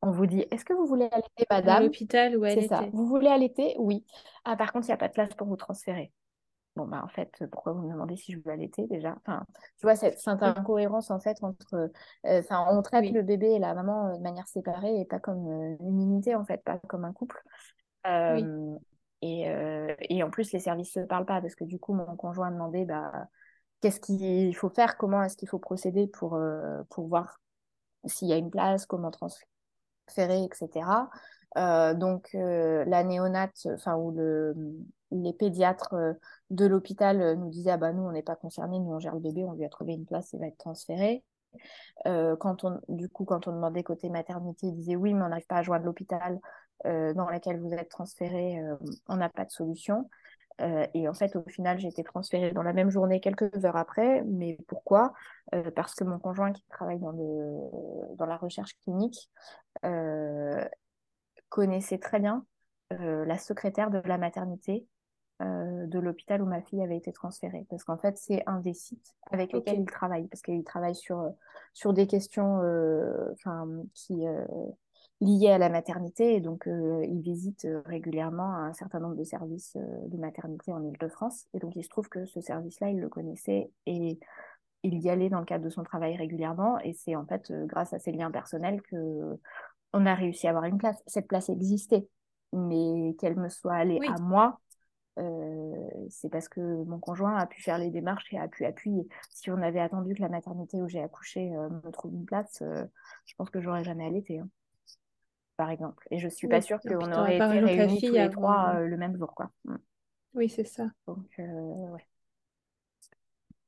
Speaker 2: On vous dit, est-ce que vous voulez allaiter, madame À
Speaker 1: l'hôpital où elle était. Ça.
Speaker 2: Vous voulez allaiter Oui. Ah, par contre, il n'y a pas de place pour vous transférer. Bon, bah, en fait, pourquoi vous me demandez si je veux allaiter déjà? Enfin, Tu vois, cette, cette incohérence, en fait, entre. Euh, on traite le bébé et la maman euh, de manière séparée et pas comme euh, une unité, en fait, pas comme un couple. et, et, en plus, les services ne se parlent pas parce que du coup, mon conjoint a demandé bah, qu'est-ce qu'il faut faire, comment est-ce qu'il faut procéder pour, pour voir s'il y a une place, comment transférer etc. Euh, donc euh, la néonate, enfin où le, les pédiatres euh, de l'hôpital nous disaient ah bah nous on n'est pas concernés, nous on gère le bébé, on lui a trouvé une place, il va être transféré. quand on, du coup, quand on demandait côté maternité, ils disaient oui, mais on n'arrive pas à joindre l'hôpital dans lequel vous êtes transféré, on n'a pas de solution. et en fait, au final, j'ai été transférée dans la même journée quelques heures après. Mais pourquoi? Parce que mon conjoint qui travaille dans, le, dans la recherche clinique connaissait très bien la secrétaire de la maternité euh, de l'hôpital où ma fille avait été transférée. Parce qu'en fait, c'est un des sites avec lesquels il travaille. Parce qu'il travaille sur, sur des questions euh, qui euh, liées à la maternité. Et donc, il visite régulièrement un certain nombre de services de maternité en Ile-de-France. Et donc, il se trouve que ce service-là, il le connaissait et il y allait dans le cadre de son travail régulièrement. Et c'est en fait grâce à ses liens personnels que on a réussi à avoir une place. Cette place existait, mais qu'elle me soit allée à moi, euh, c'est parce que mon conjoint a pu faire les démarches et a pu appuyer. Si on avait attendu que la maternité où j'ai accouché euh, me trouve une place, euh, je pense que j'aurais jamais allaité, hein, par exemple. Et je suis pas sûre qu'on aurait été réunis tous les trois le même jour, quoi. Mm.
Speaker 1: Oui, c'est ça.
Speaker 2: Donc, ouais.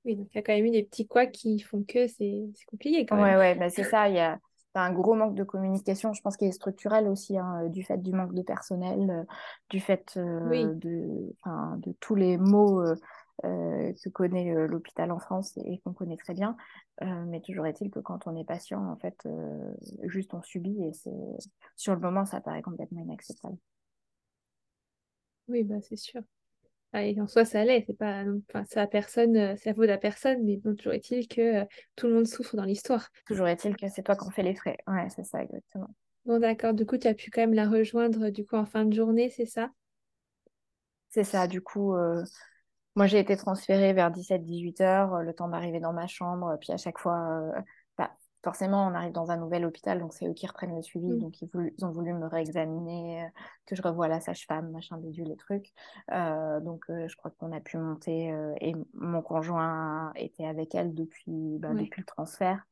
Speaker 1: Oui, donc il y a quand même eu des petits quoi qui font que c'est compliqué quand même.
Speaker 2: Ouais, ouais, bah, c'est ça. Il y a un gros manque de communication, je pense qu'il est structurel aussi, hein, du fait du manque de personnel, euh, du fait euh, de, de tous les maux euh, que connaît l'hôpital en France et, qu'on connaît très bien. mais toujours est-il que quand on est patient, en fait, juste on subit et c'est sur le moment, ça paraît complètement inacceptable.
Speaker 1: Oui, bah, c'est sûr. Ah, et en soi, ça l'est, c'est pas, enfin, ça personne, euh, ça vaut à personne, mais bon, toujours est-il que euh, tout le monde souffre dans l'histoire.
Speaker 2: Toujours est-il que c'est toi qui en fais les frais. Ouais, c'est ça, exactement.
Speaker 1: Bon, d'accord. Du coup, tu as pu quand même la rejoindre du coup en fin de journée, c'est ça?
Speaker 2: C'est ça. Du coup, euh, moi, j'ai été transférée vers 17-18 heures, le temps d'arriver dans ma chambre. Puis à chaque fois, forcément, on arrive dans un nouvel hôpital, donc c'est eux qui reprennent le suivi. Mm. Donc, ils, ont voulu me réexaminer, euh, que je revoie la sage-femme, machin, bidule, les trucs. Euh, donc, euh, je crois qu'on a pu monter. et mon conjoint était avec elle depuis, bah, depuis le transfert.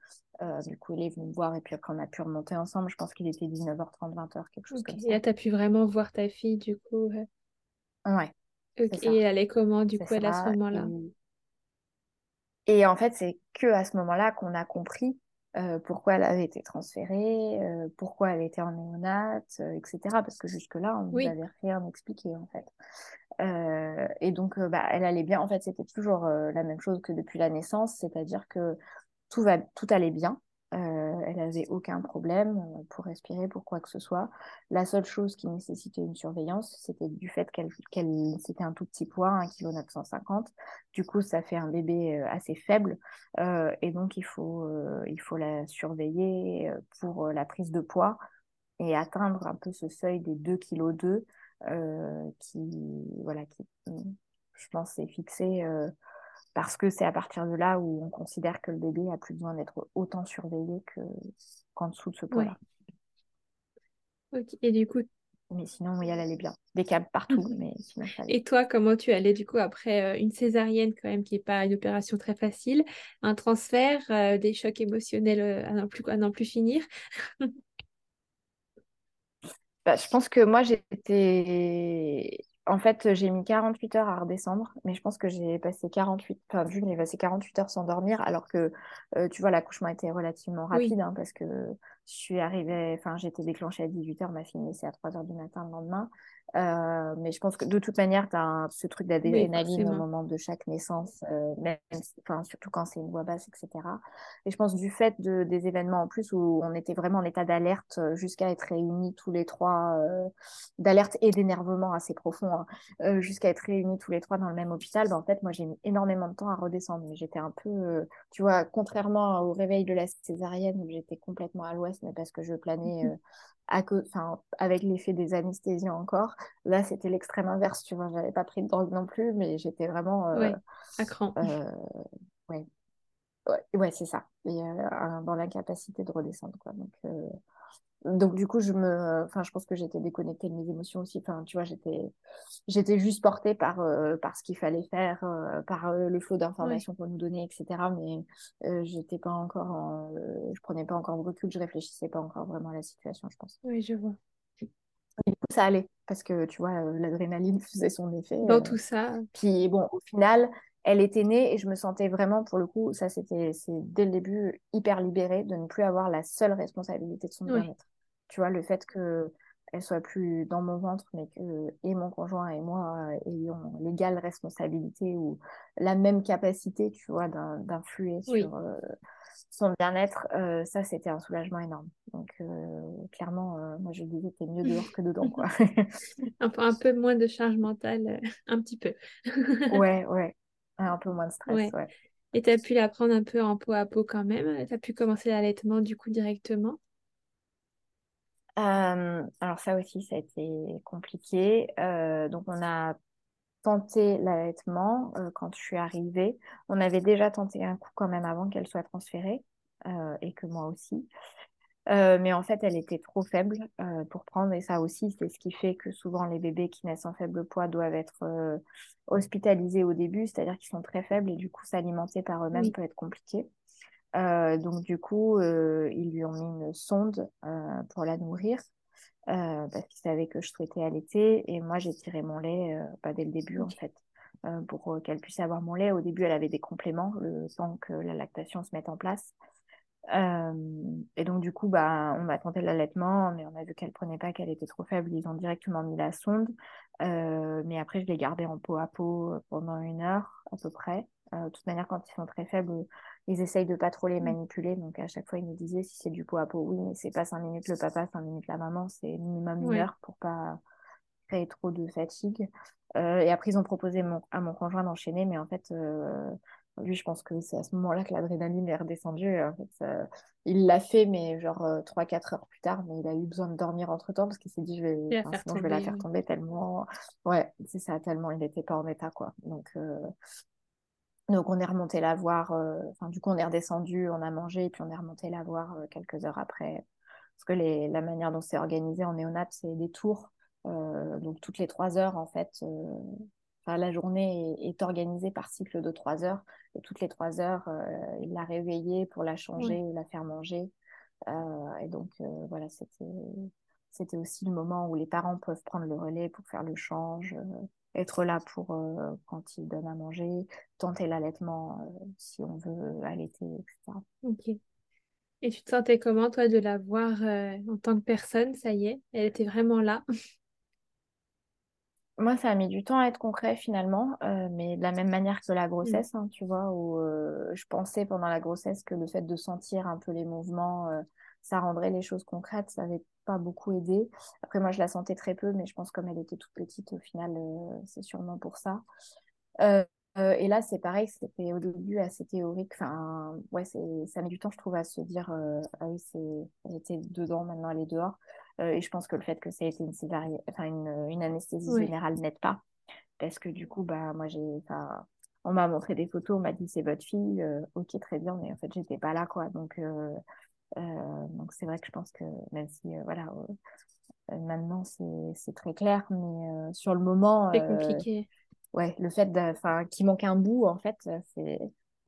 Speaker 2: du coup, il est venu me voir et puis après, on a pu remonter ensemble. Je pense qu'il était 19h30, 20h, quelque chose comme ça.
Speaker 1: Et là, tu as pu vraiment voir ta fille, du coup.
Speaker 2: Ouais.
Speaker 1: Et elle est comment, du coup, elle, à ce moment-là?
Speaker 2: et... et en fait, c'est que à ce moment-là qu'on a compris euh, pourquoi elle avait été transférée, euh, pourquoi elle était en néonate, euh, etc. Parce que jusque-là, on ne nous avait rien expliqué, en fait. et donc, bah, elle allait bien. En fait, c'était toujours la même chose que depuis la naissance, c'est-à-dire que tout, va, tout allait bien. Euh, elle n'avait aucun problème euh, pour respirer, pour quoi que ce soit. La seule chose qui nécessitait une surveillance, c'était du fait qu'elle, c'était un tout petit poids, 1,950 kg. Du coup, ça fait un bébé euh, assez faible. et donc, il faut, il faut la surveiller pour la prise de poids et atteindre un peu ce seuil des 2,2 kg qui, voilà, qui, je pense, est fixé parce que c'est à partir de là où on considère que le bébé a plus besoin d'être autant surveillé qu'en dessous de ce poids-là.
Speaker 1: Et du coup.
Speaker 2: Mais sinon, oui, elle allait bien. Des câbles partout, mais sinon,
Speaker 1: Et toi, comment tu allais du coup après euh, une césarienne quand même qui n'est pas une opération très facile, un transfert, euh, des chocs émotionnels euh, à n'en plus, plus finir?
Speaker 2: Bah, Je pense que moi, j'étais en fait, j'ai mis 48 heures à redescendre, mais je pense que j'ai passé 48, enfin, Jules, passé 48 heures sans dormir, alors que, euh, tu vois, l'accouchement était relativement rapide, hein, parce que je suis arrivée, enfin, j'étais déclenchée à 18 heures, ma fille naissait à 3 heures du matin le lendemain. Euh, mais je pense que de toute manière, tu as ce truc d'adrénaline au moment de chaque naissance, euh, même, enfin, surtout quand c'est une voix basse, etc. Et je pense du fait de, des événements en plus où on était vraiment en état d'alerte euh, jusqu'à être réunis tous les trois, d'alerte et d'énervement assez profond, hein, jusqu'à être réunis tous les trois dans le même hôpital, ben, en fait, moi, j'ai mis énormément de temps à redescendre. Mais j'étais un peu, tu vois, contrairement au réveil de la césarienne où j'étais complètement à l'ouest, mais parce que je planais enfin, avec l'effet des anesthésies encore. Là, c'était l'extrême inverse, tu vois. J'avais pas pris de drogue non plus, mais j'étais vraiment.
Speaker 1: Euh, à cran.
Speaker 2: Euh, ouais. Ouais, c'est ça. Et euh, dans l'incapacité de redescendre, quoi. Donc, donc du coup je me enfin je pense que j'étais déconnectée de mes émotions aussi enfin tu vois j'étais j'étais juste portée par euh, par ce qu'il fallait faire euh, par euh, le flot d'informations qu'on nous donnait etc mais j'étais pas encore je prenais pas encore de recul je réfléchissais pas encore vraiment à la situation je pense
Speaker 1: oui je vois
Speaker 2: du coup ça allait parce que tu vois l'adrénaline faisait son effet
Speaker 1: dans tout ça.
Speaker 2: Puis bon au final elle était née et je me sentais vraiment, pour le coup, ça c'était dès le début hyper libérée de ne plus avoir la seule responsabilité de son bien-être. Tu vois, le fait que elle soit plus dans mon ventre, mais que et mon conjoint et moi ayons l'égale responsabilité ou la même capacité, tu vois, d'influer sur son bien-être, ça, c'était un soulagement énorme. Donc, clairement, moi, je disais, t'es mieux dehors que dedans, quoi.
Speaker 1: un, peu, un peu moins de charge mentale, un petit peu.
Speaker 2: ouais, ouais. Un peu moins de stress, ouais.
Speaker 1: Et tu as pu la prendre un peu en peau à peau quand même? Tu as pu commencer l'allaitement du coup directement?
Speaker 2: Alors ça aussi, ça a été compliqué. donc on a tenté l'allaitement quand je suis arrivée. On avait déjà tenté un coup quand même avant qu'elle soit transférée et que moi aussi. Euh, mais en fait, elle était trop faible euh, pour prendre. Et ça aussi, c'est ce qui fait que souvent les bébés qui naissent en faible poids doivent être euh, hospitalisés au début, c'est-à-dire qu'ils sont très faibles et du coup, s'alimenter par eux-mêmes peut être compliqué. Donc du coup, ils lui ont mis une sonde pour la nourrir parce qu'ils savaient que je souhaitais allaiter. Et moi, j'ai tiré mon lait pas dès le début, en fait. pour qu'elle puisse avoir mon lait. Au début, elle avait des compléments, le temps que la lactation se mette en place. Euh, et donc, du coup, bah, on a tenté l'allaitement, mais on a vu qu'elle prenait pas, qu'elle était trop faible. Ils ont directement mis la sonde. Euh, mais après, je l'ai gardée en peau à peau pendant une heure à peu près. Euh, de toute manière, quand ils sont très faibles, ils essayent de pas trop les mmh. manipuler. Donc, à chaque fois, ils nous disaient si c'est du peau à peau, oui, mais c'est pas cinq minutes le papa, cinq minutes la maman, c'est minimum une heure pour pas créer trop de fatigue. et après, ils ont proposé à mon conjoint d'enchaîner, mais en fait, lui, je pense que c'est à ce moment-là que l'adrénaline est redescendue. En fait, il l'a fait, mais genre 3-4 heures plus tard, mais il a eu besoin de dormir entre temps parce qu'il s'est dit, je vais, sinon, je vais la faire tomber tellement. Ouais, c'est ça, tellement il n'était pas en état, quoi. Donc, euh, Donc on est remonté la voir. Enfin, du coup, on est redescendu, on a mangé, et puis on est remonté la voir quelques heures après. Parce que les... la manière dont c'est organisé en néonat, c'est des tours. donc toutes les trois heures, en fait, la journée est, organisée par cycle de trois heures. Et toutes les trois heures, euh, il l'a réveillée pour la changer, la faire manger. Euh, et donc, euh, voilà, c'était, c'était aussi le moment où les parents peuvent prendre le relais pour faire le change, être là pour quand ils donnent à manger, tenter l'allaitement si on veut allaiter, etc.
Speaker 1: Ok. Et tu te sentais comment, toi, de la voir en tant que personne? Ça y est, elle était vraiment là
Speaker 2: Moi, ça a mis du temps à être concret finalement, euh, mais de la même manière que la mmh. grossesse, hein, tu vois, où euh, je pensais pendant la grossesse que le fait de sentir un peu les mouvements, euh, ça rendrait les choses concrètes, ça n'avait pas beaucoup aidé. Après, moi, je la sentais très peu, mais je pense comme elle était toute petite, au final, c'est sûrement pour ça. et là, c'est pareil, c'était au début assez théorique. Enfin, ouais, ça met du temps, je trouve, à se dire, ah oui, c'est, elle était dedans, maintenant elle est dehors. Euh, et je pense que le fait que ça ait été une, enfin, une, anesthésie générale n'aide pas. Parce que du coup, bah, moi, j'ai, on m'a montré des photos, on m'a dit c'est votre fille, euh, ok, très bien, mais en fait, j'étais pas là, quoi. Donc, euh, donc c'est vrai que je pense que même si, voilà, maintenant c'est très clair, mais sur le moment.
Speaker 1: C'est compliqué.
Speaker 2: Ouais, le fait qu'il manque un bout, en fait, c'est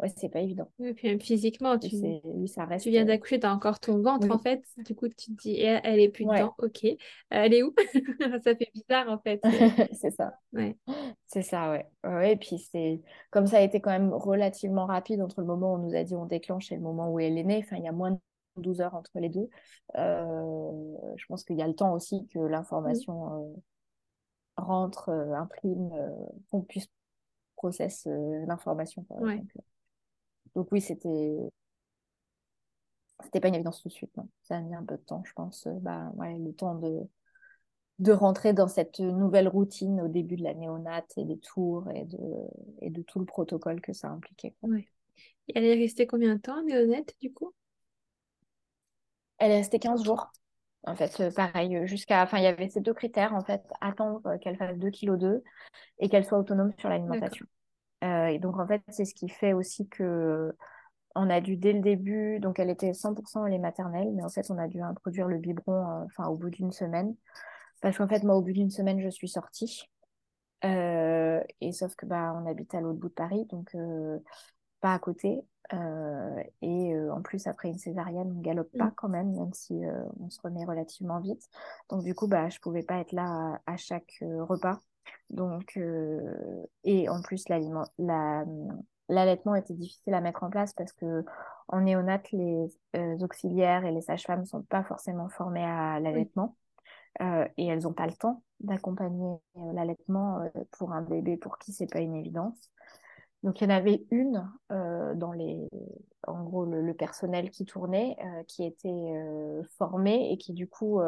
Speaker 2: ouais, c'est pas évident.
Speaker 1: Et puis même physiquement, tu, ça reste... tu viens euh, d'accoucher, tu as encore ton ventre en fait. Du coup, tu te dis, elle est plus dedans, ok. Elle est où? Ça fait bizarre en fait.
Speaker 2: c'est ça. Ouais. C'est ça, ouais. ouais. Et puis, c'est comme ça a été quand même relativement rapide entre le moment où on nous a dit on déclenche et le moment où elle est née. Enfin, il y a moins de 12 heures entre les deux. Euh, je pense qu'il y a le temps aussi que l'information euh, rentre, imprime, qu'on puisse process l'information. Ouais. Donc oui, c'était c'était pas une évidence tout de suite. Ça a mis un peu de temps, je pense. Euh, bah, ouais, le temps de, de rentrer dans cette nouvelle routine au début de la néonate et des tours et de, et de tout le protocole que ça impliquait.
Speaker 1: Ouais. Et elle est restée combien de temps, néonate, du coup?
Speaker 2: Elle est restée 15 jours. En fait, euh, pareil, euh, jusqu'à. Enfin, il y avait ces deux critères, en fait, attendre qu'elle fasse 2 kg 2 et qu'elle soit autonome sur l'alimentation. Euh, et donc, en fait, c'est ce qui fait aussi que on a dû dès le début, donc elle était 100% les maternelle, mais en fait, on a dû introduire le biberon euh, enfin, au bout d'une semaine. Parce qu'en fait, moi, au bout d'une semaine, je suis sortie. Euh, et sauf que bah, on habite à l'autre bout de Paris, donc pas à côté. et en plus, après une césarienne, on galope pas mmh. quand même, même si on se remet relativement vite. Donc du coup, bah, je pouvais pas être là à chaque repas. Donc, euh, et en plus, l'allaitement était difficile à mettre en place parce que en néonat, les euh, auxiliaires et les sages-femmes ne sont pas forcément formés à l'allaitement. et elles n'ont pas le temps d'accompagner l'allaitement pour un bébé pour qui c'est pas une évidence. Donc il y en avait une dans les, en gros le, personnel qui tournait, qui était formé et qui du coup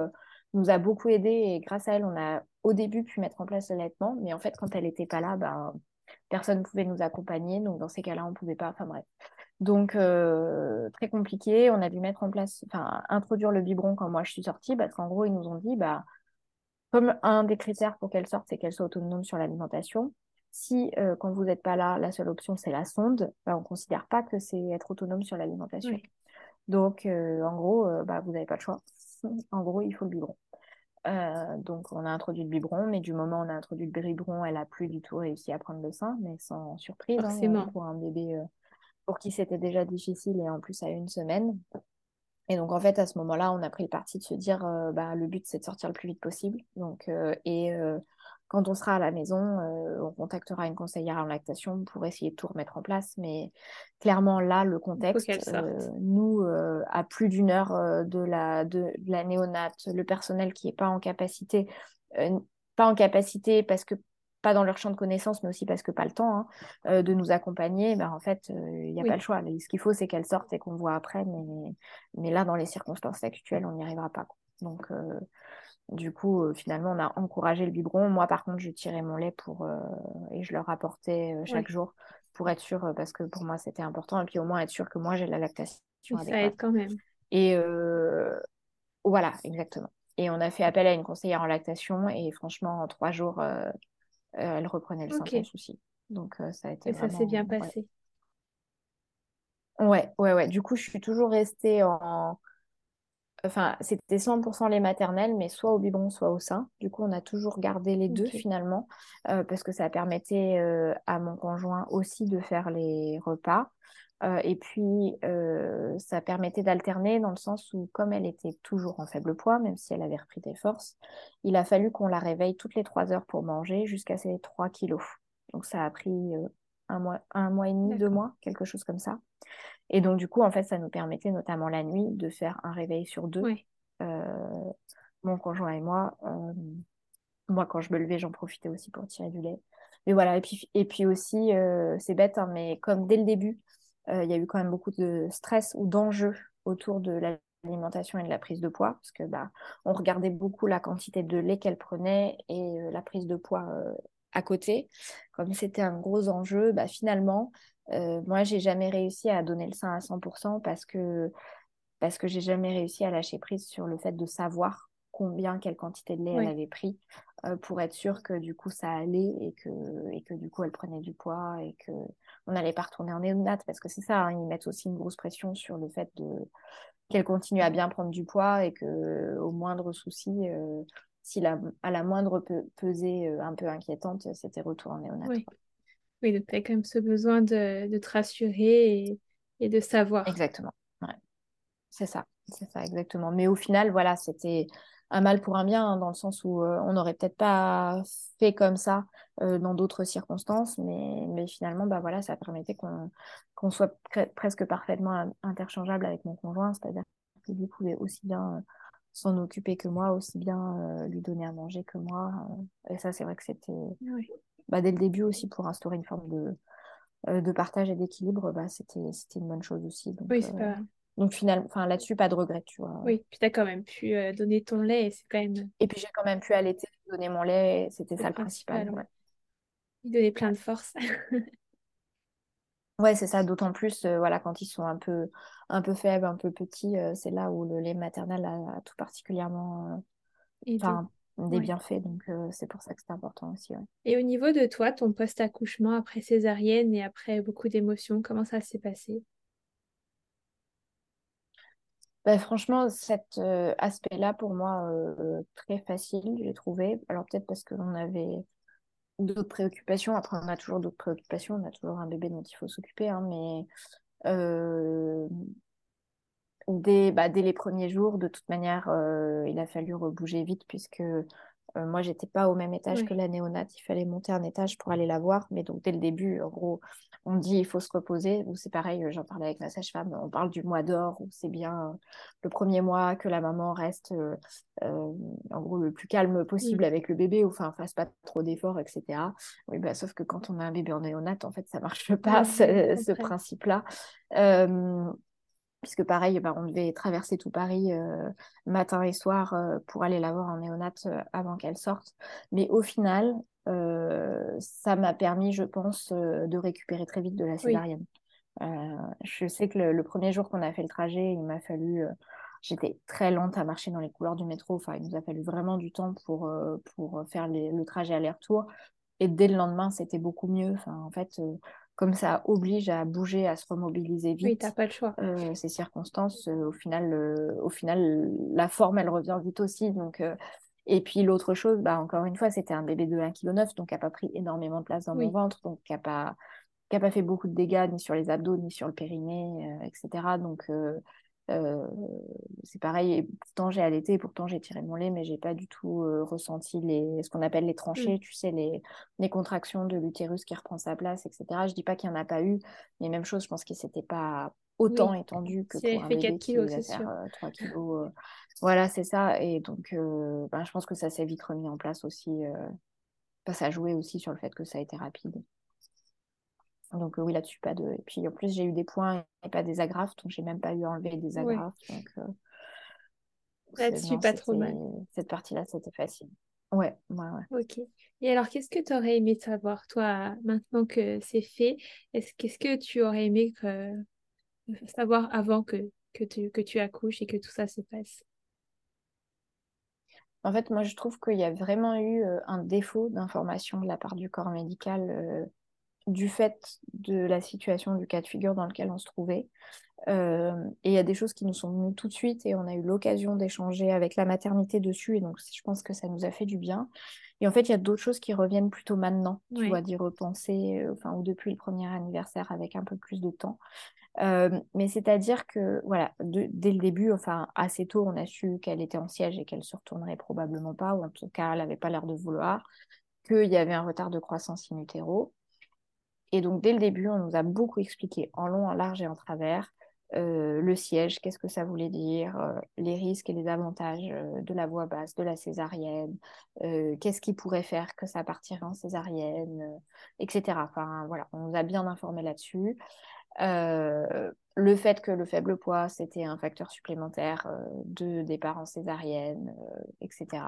Speaker 2: nous a beaucoup aidé et grâce à elle on a au début pu mettre en place l'allaitement, mais en fait quand elle n'était pas là, ben, personne ne pouvait nous accompagner, donc dans ces cas-là on ne pouvait pas, enfin bref. Donc, euh, très compliqué. On a dû mettre en place, enfin, introduire le biberon quand moi je suis sortie, parce qu'en gros, ils nous ont dit, bah, comme un des critères pour qu'elle sorte, c'est qu'elle soit autonome sur l'alimentation. Si, euh, quand vous n'êtes pas là, la seule option, c'est la sonde, bah, on ne considère pas que c'est être autonome sur l'alimentation. Donc, euh, en gros, bah, vous n'avez pas le choix. en gros, il faut le biberon. donc, on a introduit le biberon, mais du moment où on a introduit le biberon, elle a plus du tout réussi à prendre le sein, mais sans surprise. Hein, pour un bébé pour qui c'était déjà difficile et en plus à une semaine. Et donc en fait à ce moment-là, on a pris le parti de se dire euh, bah, le but c'est de sortir le plus vite possible. Donc euh, et euh, quand on sera à la maison, on contactera une conseillère en lactation pour essayer de tout remettre en place. Mais clairement là, le contexte, nous à plus d'une heure de la de, la néonate, le personnel qui n'est pas en capacité pas en capacité parce que pas dans leur champ de connaissances, mais aussi parce que pas le temps hein, euh, de nous accompagner, ben, en fait, il euh, n'y a pas le choix. Ce qu'il faut, c'est qu'elles sortent et qu'on voit après, mais, mais là, dans les circonstances actuelles, on n'y arrivera pas. Donc, euh, du coup, finalement, on a encouragé le biberon. Moi, par contre, je tirais mon lait pour, et je leur apportais chaque jour pour être sûr, parce que pour moi, c'était important. Et puis, au moins, être sûr que moi, j'ai la lactation.
Speaker 1: ça aide quand même.
Speaker 2: Et voilà, exactement. Et on a fait appel à une conseillère en lactation, et franchement, en trois jours, euh, elle reprenait le sein sans souci. Donc euh, ça a été.
Speaker 1: Et ça s'est bien passé.
Speaker 2: Ouais. ouais, ouais, Du coup, je suis toujours restée en. Enfin, c'était 100% les maternelles, mais soit au biberon, soit au sein. Du coup, on a toujours gardé les deux finalement, euh, parce que ça permettait à mon conjoint aussi de faire les repas. et puis, ça permettait d'alterner dans le sens où, comme elle était toujours en faible poids, même si elle avait repris des forces, il a fallu qu'on la réveille toutes les trois heures pour manger jusqu'à ses 3 kilos. Donc, ça a pris un, mois, un mois et demi, deux mois, quelque chose comme ça. Et donc, du coup, en fait, ça nous permettait, notamment la nuit, de faire un réveil sur deux. mon conjoint et moi. moi, quand je me levais, j'en profitais aussi pour tirer du lait. Mais voilà, et puis, et puis aussi, c'est bête, hein, mais comme dès le début, euh, il y a eu quand même beaucoup de stress ou d'enjeux autour de l'alimentation et de la prise de poids, parce que bah, on regardait beaucoup la quantité de lait qu'elle prenait et euh, la prise de poids euh, à côté. Comme c'était un gros enjeu, bah, finalement, moi, j'ai jamais réussi à donner le sein à 100% parce que parce que j'ai jamais réussi à lâcher prise sur le fait de savoir combien, quelle quantité de lait elle avait pris pour être sûre que du coup ça allait et que, et que du coup elle prenait du poids et que on n'allait pas retourner en néonate parce que c'est ça, hein, ils mettent aussi une grosse pression sur le fait de qu'elle continue à bien prendre du poids et que au moindre souci, euh, si la, à la moindre pesée euh, un peu inquiétante, c'était retour en néonate.
Speaker 1: Oui, oui donc tu as quand même ce besoin de, de te rassurer et, de savoir.
Speaker 2: Exactement, c'est ça, c'est ça exactement. Mais au final, voilà, c'était un mal pour un bien, hein, dans le sens où euh, on n'aurait peut-être pas fait comme ça euh, dans d'autres circonstances, mais, mais finalement, bah, voilà, ça permettait qu'on soit presque parfaitement interchangeable avec mon conjoint, c'est-à-dire qu'il lui pouvait aussi bien euh, s'en occuper que moi, aussi bien lui donner à manger que moi. et ça, c'est vrai que c'était bah, dès le début aussi pour instaurer une forme de, de partage et d'équilibre, bah, c'était une bonne chose aussi.
Speaker 1: oui, c'est pas
Speaker 2: donc finalement, enfin là-dessus, pas de regret, tu vois.
Speaker 1: Oui, puis tu as quand même pu euh, donner ton lait, c'est quand même.
Speaker 2: Et puis j'ai quand même pu allaiter, donner mon lait, c'était ça le principal. Ouais.
Speaker 1: Il donnait plein de force.
Speaker 2: ouais, c'est ça, d'autant plus euh, voilà, quand ils sont un peu, un peu faibles, un peu petits, euh, c'est là où le lait maternel a, tout particulièrement des bienfaits, donc c'est pour ça que c'est important aussi.
Speaker 1: Et au niveau de toi, ton post-accouchement après césarienne et après beaucoup d'émotions, comment ça s'est passé?
Speaker 2: Bah, franchement, cet euh, aspect-là, pour moi, euh, très facile, j'ai trouvé. Alors peut-être parce que l'on avait d'autres préoccupations. Après, on a toujours d'autres préoccupations. On a toujours un bébé dont il faut s'occuper. Hein, mais euh, dès, bah, dès les premiers jours, de toute manière, il a fallu rebouger vite puisque Euh, moi, j'étais pas au même étage que la néonate. Il fallait monter un étage pour aller la voir. Mais donc, dès le début, en gros, on dit il faut se reposer. Ou c'est pareil, j'en parlais avec ma sage-femme. On parle du mois d'or où c'est bien le premier mois que la maman reste en gros le plus calme possible avec le bébé, ou enfin fasse pas trop d'efforts, etc. Oui, bah, sauf que quand on a un bébé en néonate, en fait, ça marche pas ce, principe-là puisque pareil, bah, on devait traverser tout Paris euh, matin et soir euh, pour aller la voir en néonate euh, avant qu'elle sorte. Mais au final, ça m'a permis, je pense, de récupérer très vite de la césarienne. je sais que le, premier jour qu'on a fait le trajet, il m'a fallu... J'étais très lente à marcher dans les couloirs du métro. Enfin, il nous a fallu vraiment du temps pour, pour faire le trajet aller-retour. Et dès le lendemain, c'était beaucoup mieux. Enfin, en fait, comme ça oblige à bouger, à se remobiliser vite.
Speaker 1: Oui, t'as pas le choix.
Speaker 2: Euh, ces circonstances, euh, au final, euh, au final, la forme, elle revient vite aussi. Donc, et puis l'autre chose, bah, encore une fois, c'était un bébé de 1,9 kg, donc qui n'a pas pris énormément de place dans mon ventre, donc qui n'a pas, pas fait beaucoup de dégâts ni sur les abdos, ni sur le périnée, etc. Donc, euh, c'est pareil, et pourtant j'ai allaité, pourtant j'ai tiré mon lait, mais j'ai pas du tout euh, ressenti les, ce qu'on appelle les tranchées, tu sais, les, les contractions de l'utérus qui reprend sa place, etc. Je dis pas qu'il n'y en a pas eu, mais même chose, je pense que c'était pas autant étendu que pour un bébé 4 kilos, qui faire 3 euh, kilos. Voilà, c'est ça. Et donc, ben, je pense que ça s'est vite remis en place aussi. ça a joué aussi sur le fait que ça a été rapide. Donc euh, oui, là-dessus, pas de. Et puis en plus, j'ai eu des points et pas des agrafes, donc j'ai même pas eu à enlever des agrafes. Donc, euh,
Speaker 1: là-dessus, pas trop mal.
Speaker 2: Cette partie-là, c'était facile. Ouais, ouais, ouais.
Speaker 1: Ok. Et alors, qu'est-ce que tu aurais aimé savoir, toi, maintenant que c'est fait? Est-ce, Qu'est-ce que tu aurais aimé que... savoir avant que, que, tu, que tu accouches et que tout ça se passe?
Speaker 2: En fait, moi, je trouve qu'il y a vraiment eu euh, un défaut d'information de la part du corps médical du fait de la situation, du cas de figure dans lequel on se trouvait. Euh, et il y a des choses qui nous sont venues tout de suite et on a eu l'occasion d'échanger avec la maternité dessus. Et donc, je pense que ça nous a fait du bien. Et en fait, il y a d'autres choses qui reviennent plutôt maintenant, tu vois, d'y repenser, euh, enfin, ou depuis le premier anniversaire avec un peu plus de temps. Euh, mais c'est-à-dire que, voilà, dès le début, enfin, assez tôt, on a su qu'elle était en siège et qu'elle se retournerait probablement pas, ou en tout cas, elle n'avait pas l'air de vouloir, qu'il y avait un retard de croissance in utero. Et donc, dès le début, on nous a beaucoup expliqué en long, en large et en travers euh, le siège, qu'est-ce que ça voulait dire, euh, les risques et les avantages euh, de la voie basse, de la césarienne, qu'est-ce qui pourrait faire que ça partirait en césarienne, etc. Enfin, voilà, on nous a bien informé là-dessus. le fait que le faible poids, c'était un facteur supplémentaire de départ en césarienne, etc.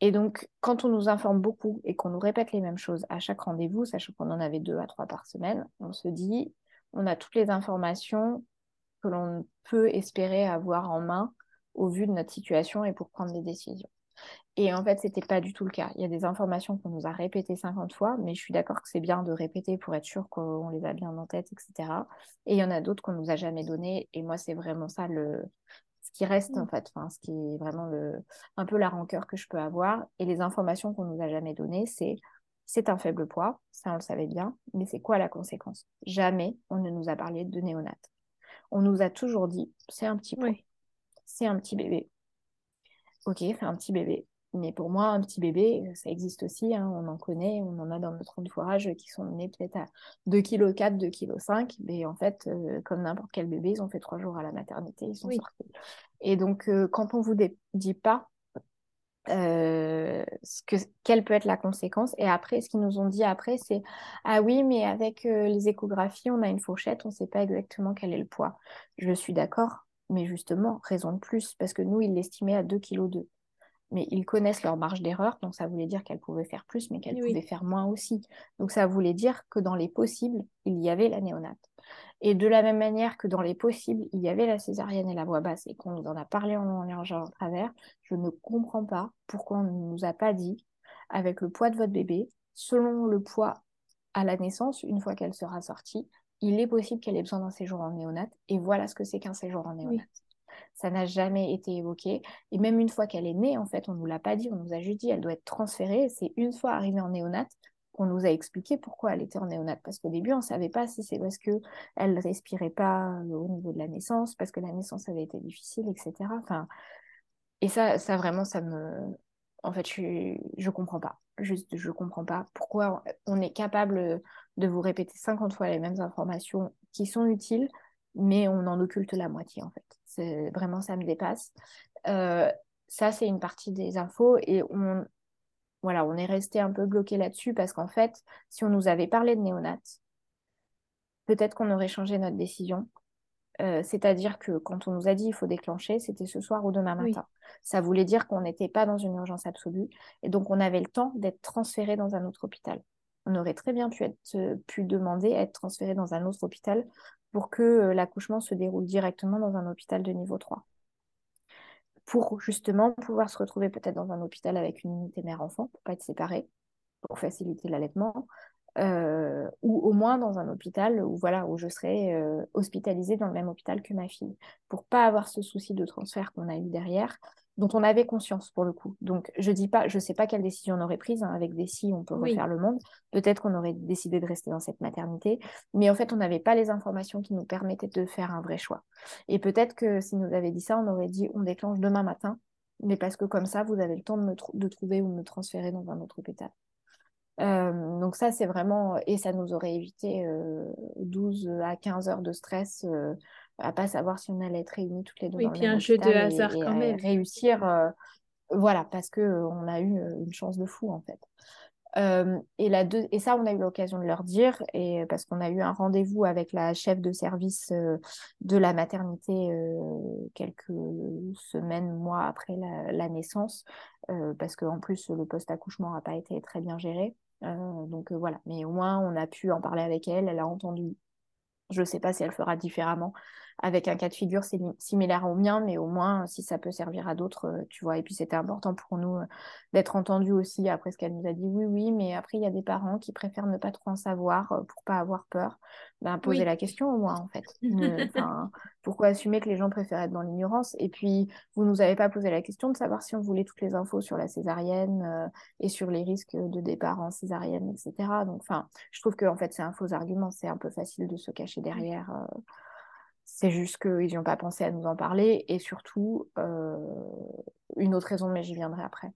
Speaker 2: Et donc, quand on nous informe beaucoup et qu'on nous répète les mêmes choses à chaque rendez-vous, sachant qu'on en avait deux à trois par semaine, on se dit, on a toutes les informations que l'on peut espérer avoir en main au vu de notre situation et pour prendre des décisions. Et en fait, ce n'était pas du tout le cas. Il y a des informations qu'on nous a répétées 50 fois, mais je suis d'accord que c'est bien de répéter pour être sûr qu'on les a bien en tête, etc. Et il y en a d'autres qu'on nous a jamais données. Et moi, c'est vraiment ça le, ce qui reste en mmh. fait, enfin, ce qui est vraiment le, un peu la rancœur que je peux avoir. Et les informations qu'on nous a jamais données, c'est c'est un faible poids, ça on le savait bien, mais c'est quoi la conséquence? Jamais on ne nous a parlé de néonat. On nous a toujours dit c'est un petit poids, c'est un petit bébé. Ok, c'est un petit bébé. Mais pour moi, un petit bébé, euh, ça existe aussi, hein, on en connaît, on en a dans notre entourage qui sont nés peut-être à 2,4 kg, 2,5 kg, mais en fait, euh, comme n'importe quel bébé, ils ont fait trois jours à la maternité, ils sont sortis. Et donc, euh, quand on vous dit pas ce que, quelle peut être la conséquence, et après, ce qu'ils nous ont dit après, c'est Ah oui, mais avec les échographies, on a une fourchette, on ne sait pas exactement quel est le poids. Je suis d'accord, mais justement, raison de plus, parce que nous, ils l'estimaient à 2,2 kg mais ils connaissent leur marge d'erreur, donc ça voulait dire qu'elle pouvait faire plus, mais qu'elle pouvait faire moins aussi. Donc ça voulait dire que dans les possibles, il y avait la néonate. Et de la même manière que dans les possibles, il y avait la césarienne et la voix basse, et qu'on nous en a parlé en long en travers, je ne comprends pas pourquoi on ne nous a pas dit, avec le poids de votre bébé, selon le poids à la naissance, une fois qu'elle sera sortie, il est possible qu'elle ait besoin d'un séjour en néonate, et voilà ce que c'est qu'un séjour en néonate ça n'a jamais été évoqué. Et même une fois qu'elle est née, en fait, on ne nous l'a pas dit, on nous a juste dit elle doit être transférée. C'est une fois arrivée en néonate qu'on nous a expliqué pourquoi elle était en néonate. Parce qu'au début, on ne savait pas si c'est parce qu'elle ne respirait pas euh, au niveau de la naissance, parce que la naissance avait été difficile, etc. Enfin, et ça, ça vraiment, ça me, En fait, je, je comprends pas. Juste, je comprends pas pourquoi on est capable de vous répéter 50 fois les mêmes informations qui sont utiles, mais on en occulte la moitié, en fait. C'est vraiment, ça me dépasse. Euh, ça, c'est une partie des infos et on, voilà, on est resté un peu bloqué là-dessus parce qu'en fait, si on nous avait parlé de néonat, peut-être qu'on aurait changé notre décision. Euh, c'est-à-dire que quand on nous a dit il faut déclencher, c'était ce soir ou demain matin. Ça voulait dire qu'on n'était pas dans une urgence absolue et donc on avait le temps d'être transféré dans un autre hôpital. On aurait très bien pu, être, euh, pu demander à être transféré dans un autre hôpital pour que euh, l'accouchement se déroule directement dans un hôpital de niveau 3 pour justement pouvoir se retrouver peut-être dans un hôpital avec une unité mère-enfant, pour pas être séparés, pour faciliter l'allaitement, euh, ou au moins dans un hôpital où voilà où je serais euh, hospitalisée dans le même hôpital que ma fille, pour pas avoir ce souci de transfert qu'on a eu derrière, dont on avait conscience pour le coup. Donc, je dis pas, je sais pas quelle décision on aurait prise. Hein. Avec des si, on peut refaire le monde. Peut-être qu'on aurait décidé de rester dans cette maternité, mais en fait, on n'avait pas les informations qui nous permettaient de faire un vrai choix. Et peut-être que si nous avait dit ça, on aurait dit on déclenche demain matin, mais parce que comme ça, vous avez le temps de me de trouver ou de me transférer dans un autre hôpital. Euh, donc ça, c'est vraiment, et ça nous aurait évité 12 euh, à 15 heures de stress euh, à pas savoir si on allait être réunis toutes les deux.
Speaker 1: Oui, puis un jeu de hasard quand même.
Speaker 2: Réussir, euh, voilà, parce que euh, on a eu euh, une chance de fou en fait. et, la deux... et ça, on a eu l'occasion de leur dire, et parce qu'on a eu un rendez-vous avec la chef de service de la maternité quelques semaines, mois après la, la naissance, parce qu'en plus, le post-accouchement n'a pas été très bien géré. donc voilà, mais au moins, on a pu en parler avec elle, elle a entendu. Je ne sais pas si elle fera différemment avec un cas de figure similaire au mien, mais au moins si ça peut servir à d'autres, euh, tu vois. Et puis c'était important pour nous euh, d'être entendus aussi après ce qu'elle nous a dit. Oui, oui, mais après il y a des parents qui préfèrent ne pas trop en savoir euh, pour pas avoir peur. Ben, poser la question au moins en fait. pourquoi assumer que les gens préfèrent être dans l'ignorance? Et puis vous nous avez pas posé la question de savoir si on voulait toutes les infos sur la césarienne et sur les risques de départ en césarienne, etc. Donc enfin, je trouve que en fait c'est un faux argument. C'est un peu facile de se cacher derrière. C'est juste qu'ils n'y ont pas pensé à nous en parler. Et surtout, euh, une autre raison, mais j'y viendrai après.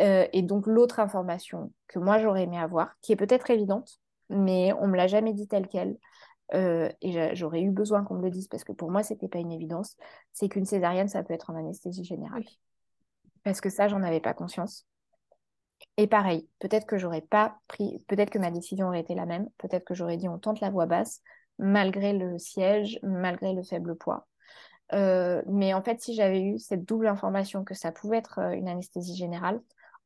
Speaker 2: Euh, et donc, l'autre information que moi, j'aurais aimé avoir, qui est peut-être évidente, mais on ne me l'a jamais dit telle qu'elle, euh, et j'aurais eu besoin qu'on me le dise parce que pour moi, ce n'était pas une évidence, c'est qu'une césarienne, ça peut être en anesthésie générale. Parce que ça, j'en avais pas conscience. Et pareil, peut-être que j'aurais pas pris, peut-être que ma décision aurait été la même, peut-être que j'aurais dit on tente la voix basse, malgré le siège, malgré le faible poids. Euh, mais en fait, si j'avais eu cette double information que ça pouvait être euh, une anesthésie générale,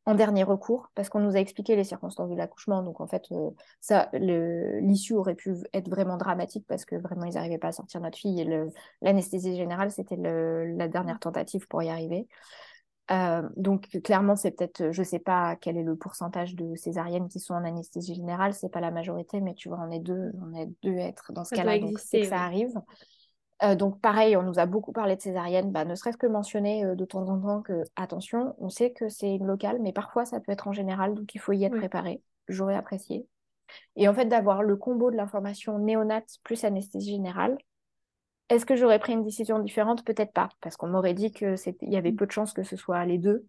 Speaker 2: en dernier recours, parce qu'on nous a expliqué les circonstances de l'accouchement, donc en fait, euh, ça, l'issue aurait pu être vraiment dramatique parce que vraiment, ils n'arrivaient pas à sortir notre fille et l'anesthésie générale, c'était la dernière tentative pour y arriver. Euh, donc clairement, c'est peut-être, je sais pas quel est le pourcentage de césariennes qui sont en anesthésie générale, c'est pas la majorité, mais tu vois, on est deux, on est deux à être dans ce cas-là, donc c'est que ça arrive. Euh, donc pareil, on nous a beaucoup parlé de césarienne, bah, ne serait-ce que mentionner euh, de temps en temps que attention, on sait que c'est une locale, mais parfois ça peut être en général, donc il faut y être préparé. J'aurais apprécié. Et en fait, d'avoir le combo de l'information néonate plus anesthésie générale, est-ce que j'aurais pris une décision différente? Peut-être pas, parce qu'on m'aurait dit qu'il y avait mm. peu de chances que ce soit les deux.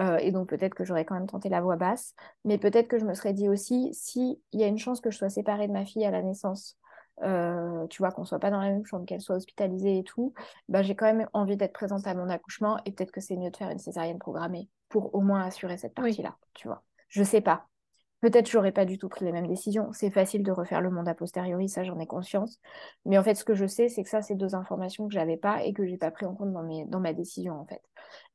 Speaker 2: Euh, et donc peut-être que j'aurais quand même tenté la voix basse. Mais peut-être que je me serais dit aussi, s'il y a une chance que je sois séparée de ma fille à la naissance, euh, tu vois, qu'on soit pas dans la même chambre, qu'elle soit hospitalisée et tout, ben, j'ai quand même envie d'être présente à mon accouchement et peut-être que c'est mieux de faire une césarienne programmée pour au moins assurer cette partie-là, tu vois. Je sais pas. Peut-être j'aurais pas du tout pris les mêmes décisions. C'est facile de refaire le monde a posteriori, ça j'en ai conscience. Mais en fait, ce que je sais, c'est que ça, c'est deux informations que j'avais pas et que j'ai pas pris en compte dans, mes, dans ma décision en fait.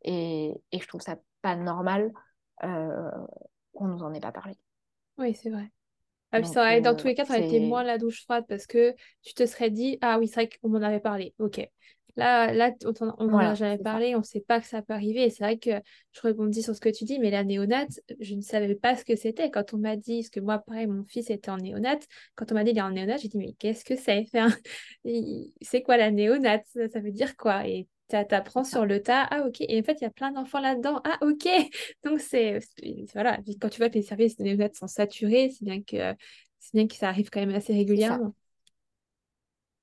Speaker 2: Et, et je trouve ça pas normal euh, qu'on nous en ait pas parlé.
Speaker 1: Oui, c'est vrai. Ah, ça dans tous les cas, ça aurait été moins la douche froide parce que tu te serais dit, ah oui, c'est vrai qu'on m'en avait parlé. Ok. Là, là on n'en a jamais parlé, on ne sait pas que ça peut arriver. Et c'est vrai que je rebondis sur ce que tu dis, mais la néonate, je ne savais pas ce que c'était. Quand on m'a dit, parce que moi, pareil, mon fils était en néonate, quand on m'a dit qu'il est en néonate, j'ai dit, mais qu'est-ce que c'est? C'est quoi la néonate? Ça, veut dire quoi? Et tu apprends sur le tas, ah ok, et en fait, il y a plein d'enfants là-dedans, ah ok. Donc, c'est, voilà, quand tu vois que les services de néonate sont saturés, c'est bien que, c'est bien que ça arrive quand même assez régulièrement.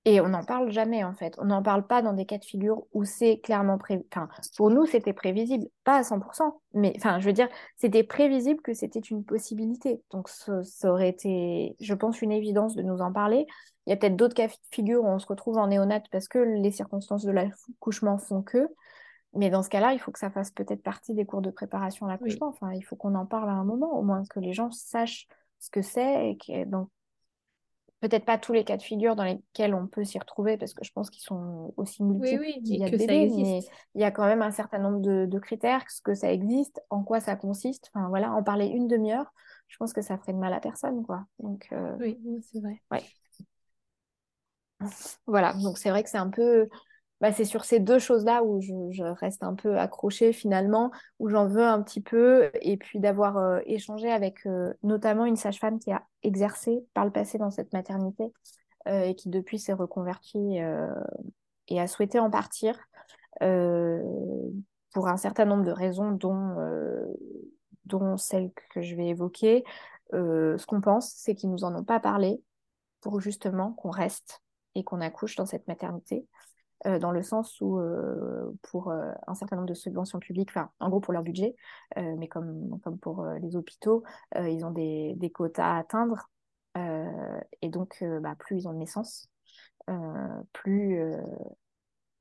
Speaker 2: Et on n'en parle jamais, en fait. On n'en parle pas dans des cas de figure où c'est clairement prévisible. Enfin, pour nous, c'était prévisible, pas à 100%, mais enfin, je veux dire, c'était prévisible que c'était une possibilité. Donc, ça, aurait été, je pense, une évidence de nous en parler. Il y a peut-être d'autres cas de figure où on se retrouve en néonat parce que les circonstances de l'accouchement font que. Mais dans ce cas-là, il faut que ça fasse peut-être partie des cours de préparation à l'accouchement. Enfin, il faut qu'on en parle à un moment, au moins que les gens sachent ce que c'est et que, donc, peut-être pas tous les cas de figure dans lesquels on peut s'y retrouver, parce que je pense qu'ils sont aussi multiples
Speaker 1: oui,
Speaker 2: il y a
Speaker 1: existe.
Speaker 2: mais il y a quand même un certain nombre de, critères, ce que ça existe, en quoi ça consiste. Enfin voilà, en parler une demi-heure, je pense que ça ferait de mal à personne, quoi. Donc,
Speaker 1: euh, Oui, c'est vrai.
Speaker 2: Ouais. Voilà, donc c'est vrai que c'est un peu bah, c'est sur ces deux choses-là où je, reste un peu accrochée finalement, où j'en veux un petit peu, et puis d'avoir euh, échangé avec euh, notamment une sage-femme qui a exercé par le passé dans cette maternité euh, et qui depuis s'est reconvertie et a souhaité en partir pour un certain nombre de raisons, dont, dont celles que je vais évoquer. ce qu'on pense, c'est qu'ils nous en ont pas parlé pour justement qu'on reste et qu'on accouche dans cette maternité. Euh, dans le sens où, euh, pour euh, un certain nombre de subventions publiques, enfin, en gros pour leur budget, mais comme, comme pour les hôpitaux, ils ont des, des, quotas à atteindre. et donc, bah, plus ils ont de naissances, plus,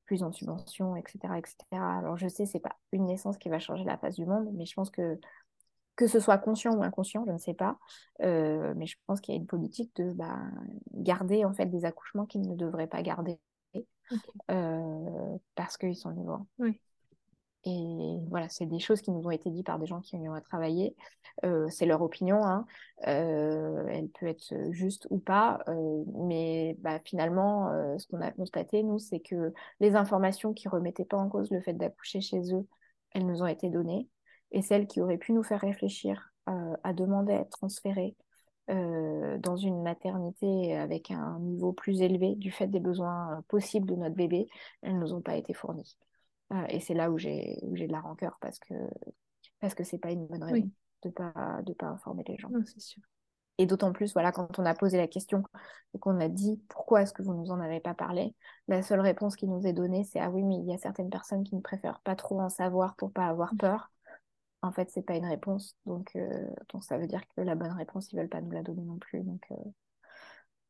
Speaker 2: plus ils ont de subventions, etc., etc. Alors, je sais, c'est pas une naissance qui va changer la face du monde, mais je pense que que ce soit conscient ou inconscient, je ne sais pas, mais je pense qu'il y a une politique de bah, garder en fait des accouchements qu'ils ne devraient pas garder euh, parce qu'ils sont libres.
Speaker 1: Oui.
Speaker 2: Et voilà, c'est des choses qui nous ont été dites par des gens qui ont travaillé. Euh, c'est leur opinion, hein. euh, elle peut être juste ou pas, mais bah, finalement, ce qu'on a constaté, nous, c'est que les informations qui remettaient pas en cause le fait d'accoucher chez eux, elles nous ont été données, et celles qui auraient pu nous faire réfléchir à demander à être transférées euh, dans une maternité avec un niveau plus élevé du fait des besoins euh, possibles de notre bébé, elles ne nous ont pas été fournies. Euh, et c'est là où j'ai de la rancœur parce que parce que c'est pas une bonne raison de pas de pas informer les gens.
Speaker 1: sûr.
Speaker 2: Et d'autant plus, voilà, quand on a posé la question et qu'on a dit pourquoi est-ce que vous nous en avez pas parlé, la seule réponse qui nous est donnée, c'est ah oui, mais il y a certaines personnes qui ne préfèrent pas trop en savoir pour pas avoir peur en fait, c'est pas une réponse. Donc, euh, donc, ça veut dire que la bonne réponse, ils veulent pas nous la donner non plus. Donc, euh,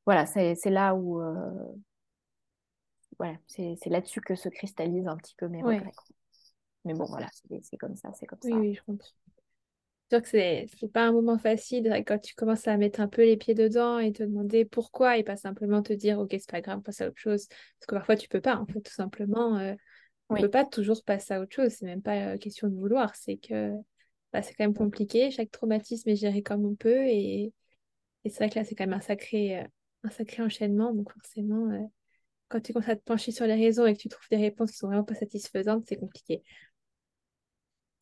Speaker 2: voilà, c'est là où. Euh, voilà, c'est là-dessus que se cristallisent un petit peu mes regrets. Mais bon, voilà, c'est comme ça, c'est comme
Speaker 1: oui,
Speaker 2: ça.
Speaker 1: Oui, je comprends. C'est sûr que c'est pas un moment facile quand tu commences à mettre un peu les pieds dedans et te demander pourquoi et pas simplement te dire ok c'est pas grave passe à autre chose parce que parfois tu peux pas en fait tout simplement on ne peut pas toujours passer à autre chose. C'est même pas question de vouloir. C'est que bah, c'est quand même compliqué. Chaque traumatisme est géré comme on peut. Et, c'est vrai que là, c'est quand même un sacré, euh, un sacré enchaînement. Donc forcément, euh, quand tu commences à te pencher sur les raisons et que tu trouves des réponses qui sont vraiment pas satisfaisantes, c'est compliqué.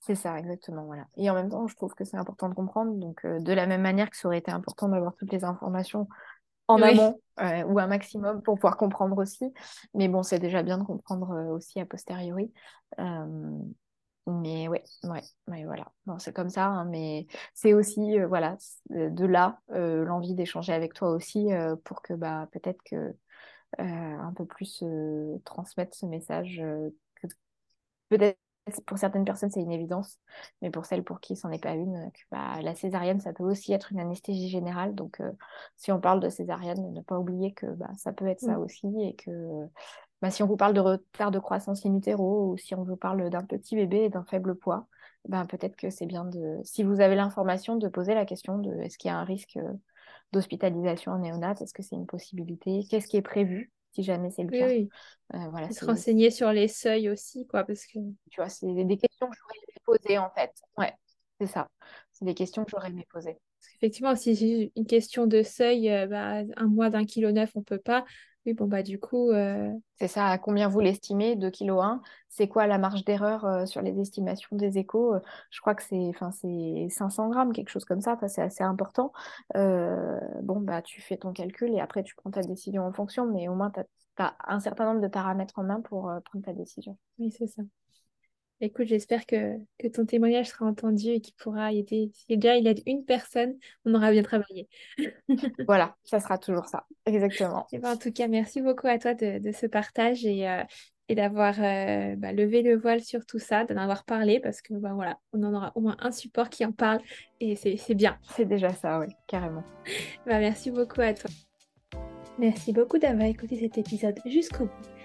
Speaker 2: C'est ça, exactement. Voilà. Et en même temps, je trouve que c'est important de comprendre. Donc, euh, de la même manière que ça aurait été important d'avoir toutes les informations en amont euh, ou un maximum pour pouvoir comprendre aussi. Mais bon, c'est déjà bien de comprendre euh, aussi a posteriori. Euh, mais ouais, ouais, ouais, voilà. Bon, c'est comme ça, hein, mais c'est aussi, voilà, de là l'envie d'échanger avec toi aussi pour que bah, peut-être que un peu plus transmettre ce message que peut-être pour certaines personnes, c'est une évidence, mais pour celles pour qui ce n'en est pas une, bah, la césarienne, ça peut aussi être une anesthésie générale. Donc, euh, si on parle de césarienne, ne pas oublier que bah, ça peut être ça mm. aussi et que bah, si on vous parle de retard de croissance in utero ou si on vous parle d'un petit bébé et d'un faible poids, ben, peut-être que c'est bien de, si vous avez l'information, de poser la question de est-ce qu'il y a un risque d'hospitalisation en néonat, est-ce que c'est une possibilité, qu'est-ce qui est prévu? Si jamais c'est le cas.
Speaker 1: Oui. Euh, voilà, se renseigner sur les seuils aussi, quoi, parce que...
Speaker 2: Tu vois, c'est des questions que j'aurais aimé poser, en fait. Ouais, c'est ça. C'est des questions que j'aurais aimé poser.
Speaker 1: Parce qu'effectivement, si c'est une question de seuil, euh, bah, un mois d'un kilo neuf, on peut pas. Oui, bon, bah, du coup. Euh,
Speaker 2: c'est ça, à combien vous l'estimez, 2 kg 1 C'est quoi la marge d'erreur euh, sur les estimations des échos? Euh, Je crois que c'est c'est 500 grammes, quelque chose comme ça, c'est assez important. bon, bah, tu fais ton calcul et après, tu prends ta décision en fonction, mais au moins, tu as, un certain nombre de paramètres en main pour prendre ta décision.
Speaker 1: Oui, c'est ça. Écoute, j'espère que, que ton témoignage sera entendu et qu'il pourra aider. Si déjà il aide une personne, on aura bien travaillé.
Speaker 2: Voilà, ça sera toujours ça. Exactement.
Speaker 1: Et ben, en tout cas, merci beaucoup à toi de, de ce partage et, euh, et d'avoir euh, bah, levé le voile sur tout ça, d'en avoir parlé parce que bah, voilà, on en aura au moins un support qui en parle et c'est c'est bien.
Speaker 2: C'est déjà ça, oui, carrément.
Speaker 1: Bah, merci beaucoup à toi. Merci beaucoup d'avoir écouté cet épisode jusqu'au bout.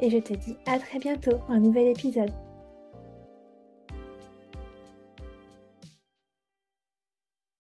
Speaker 1: et je te dis à très bientôt un nouvel épisode.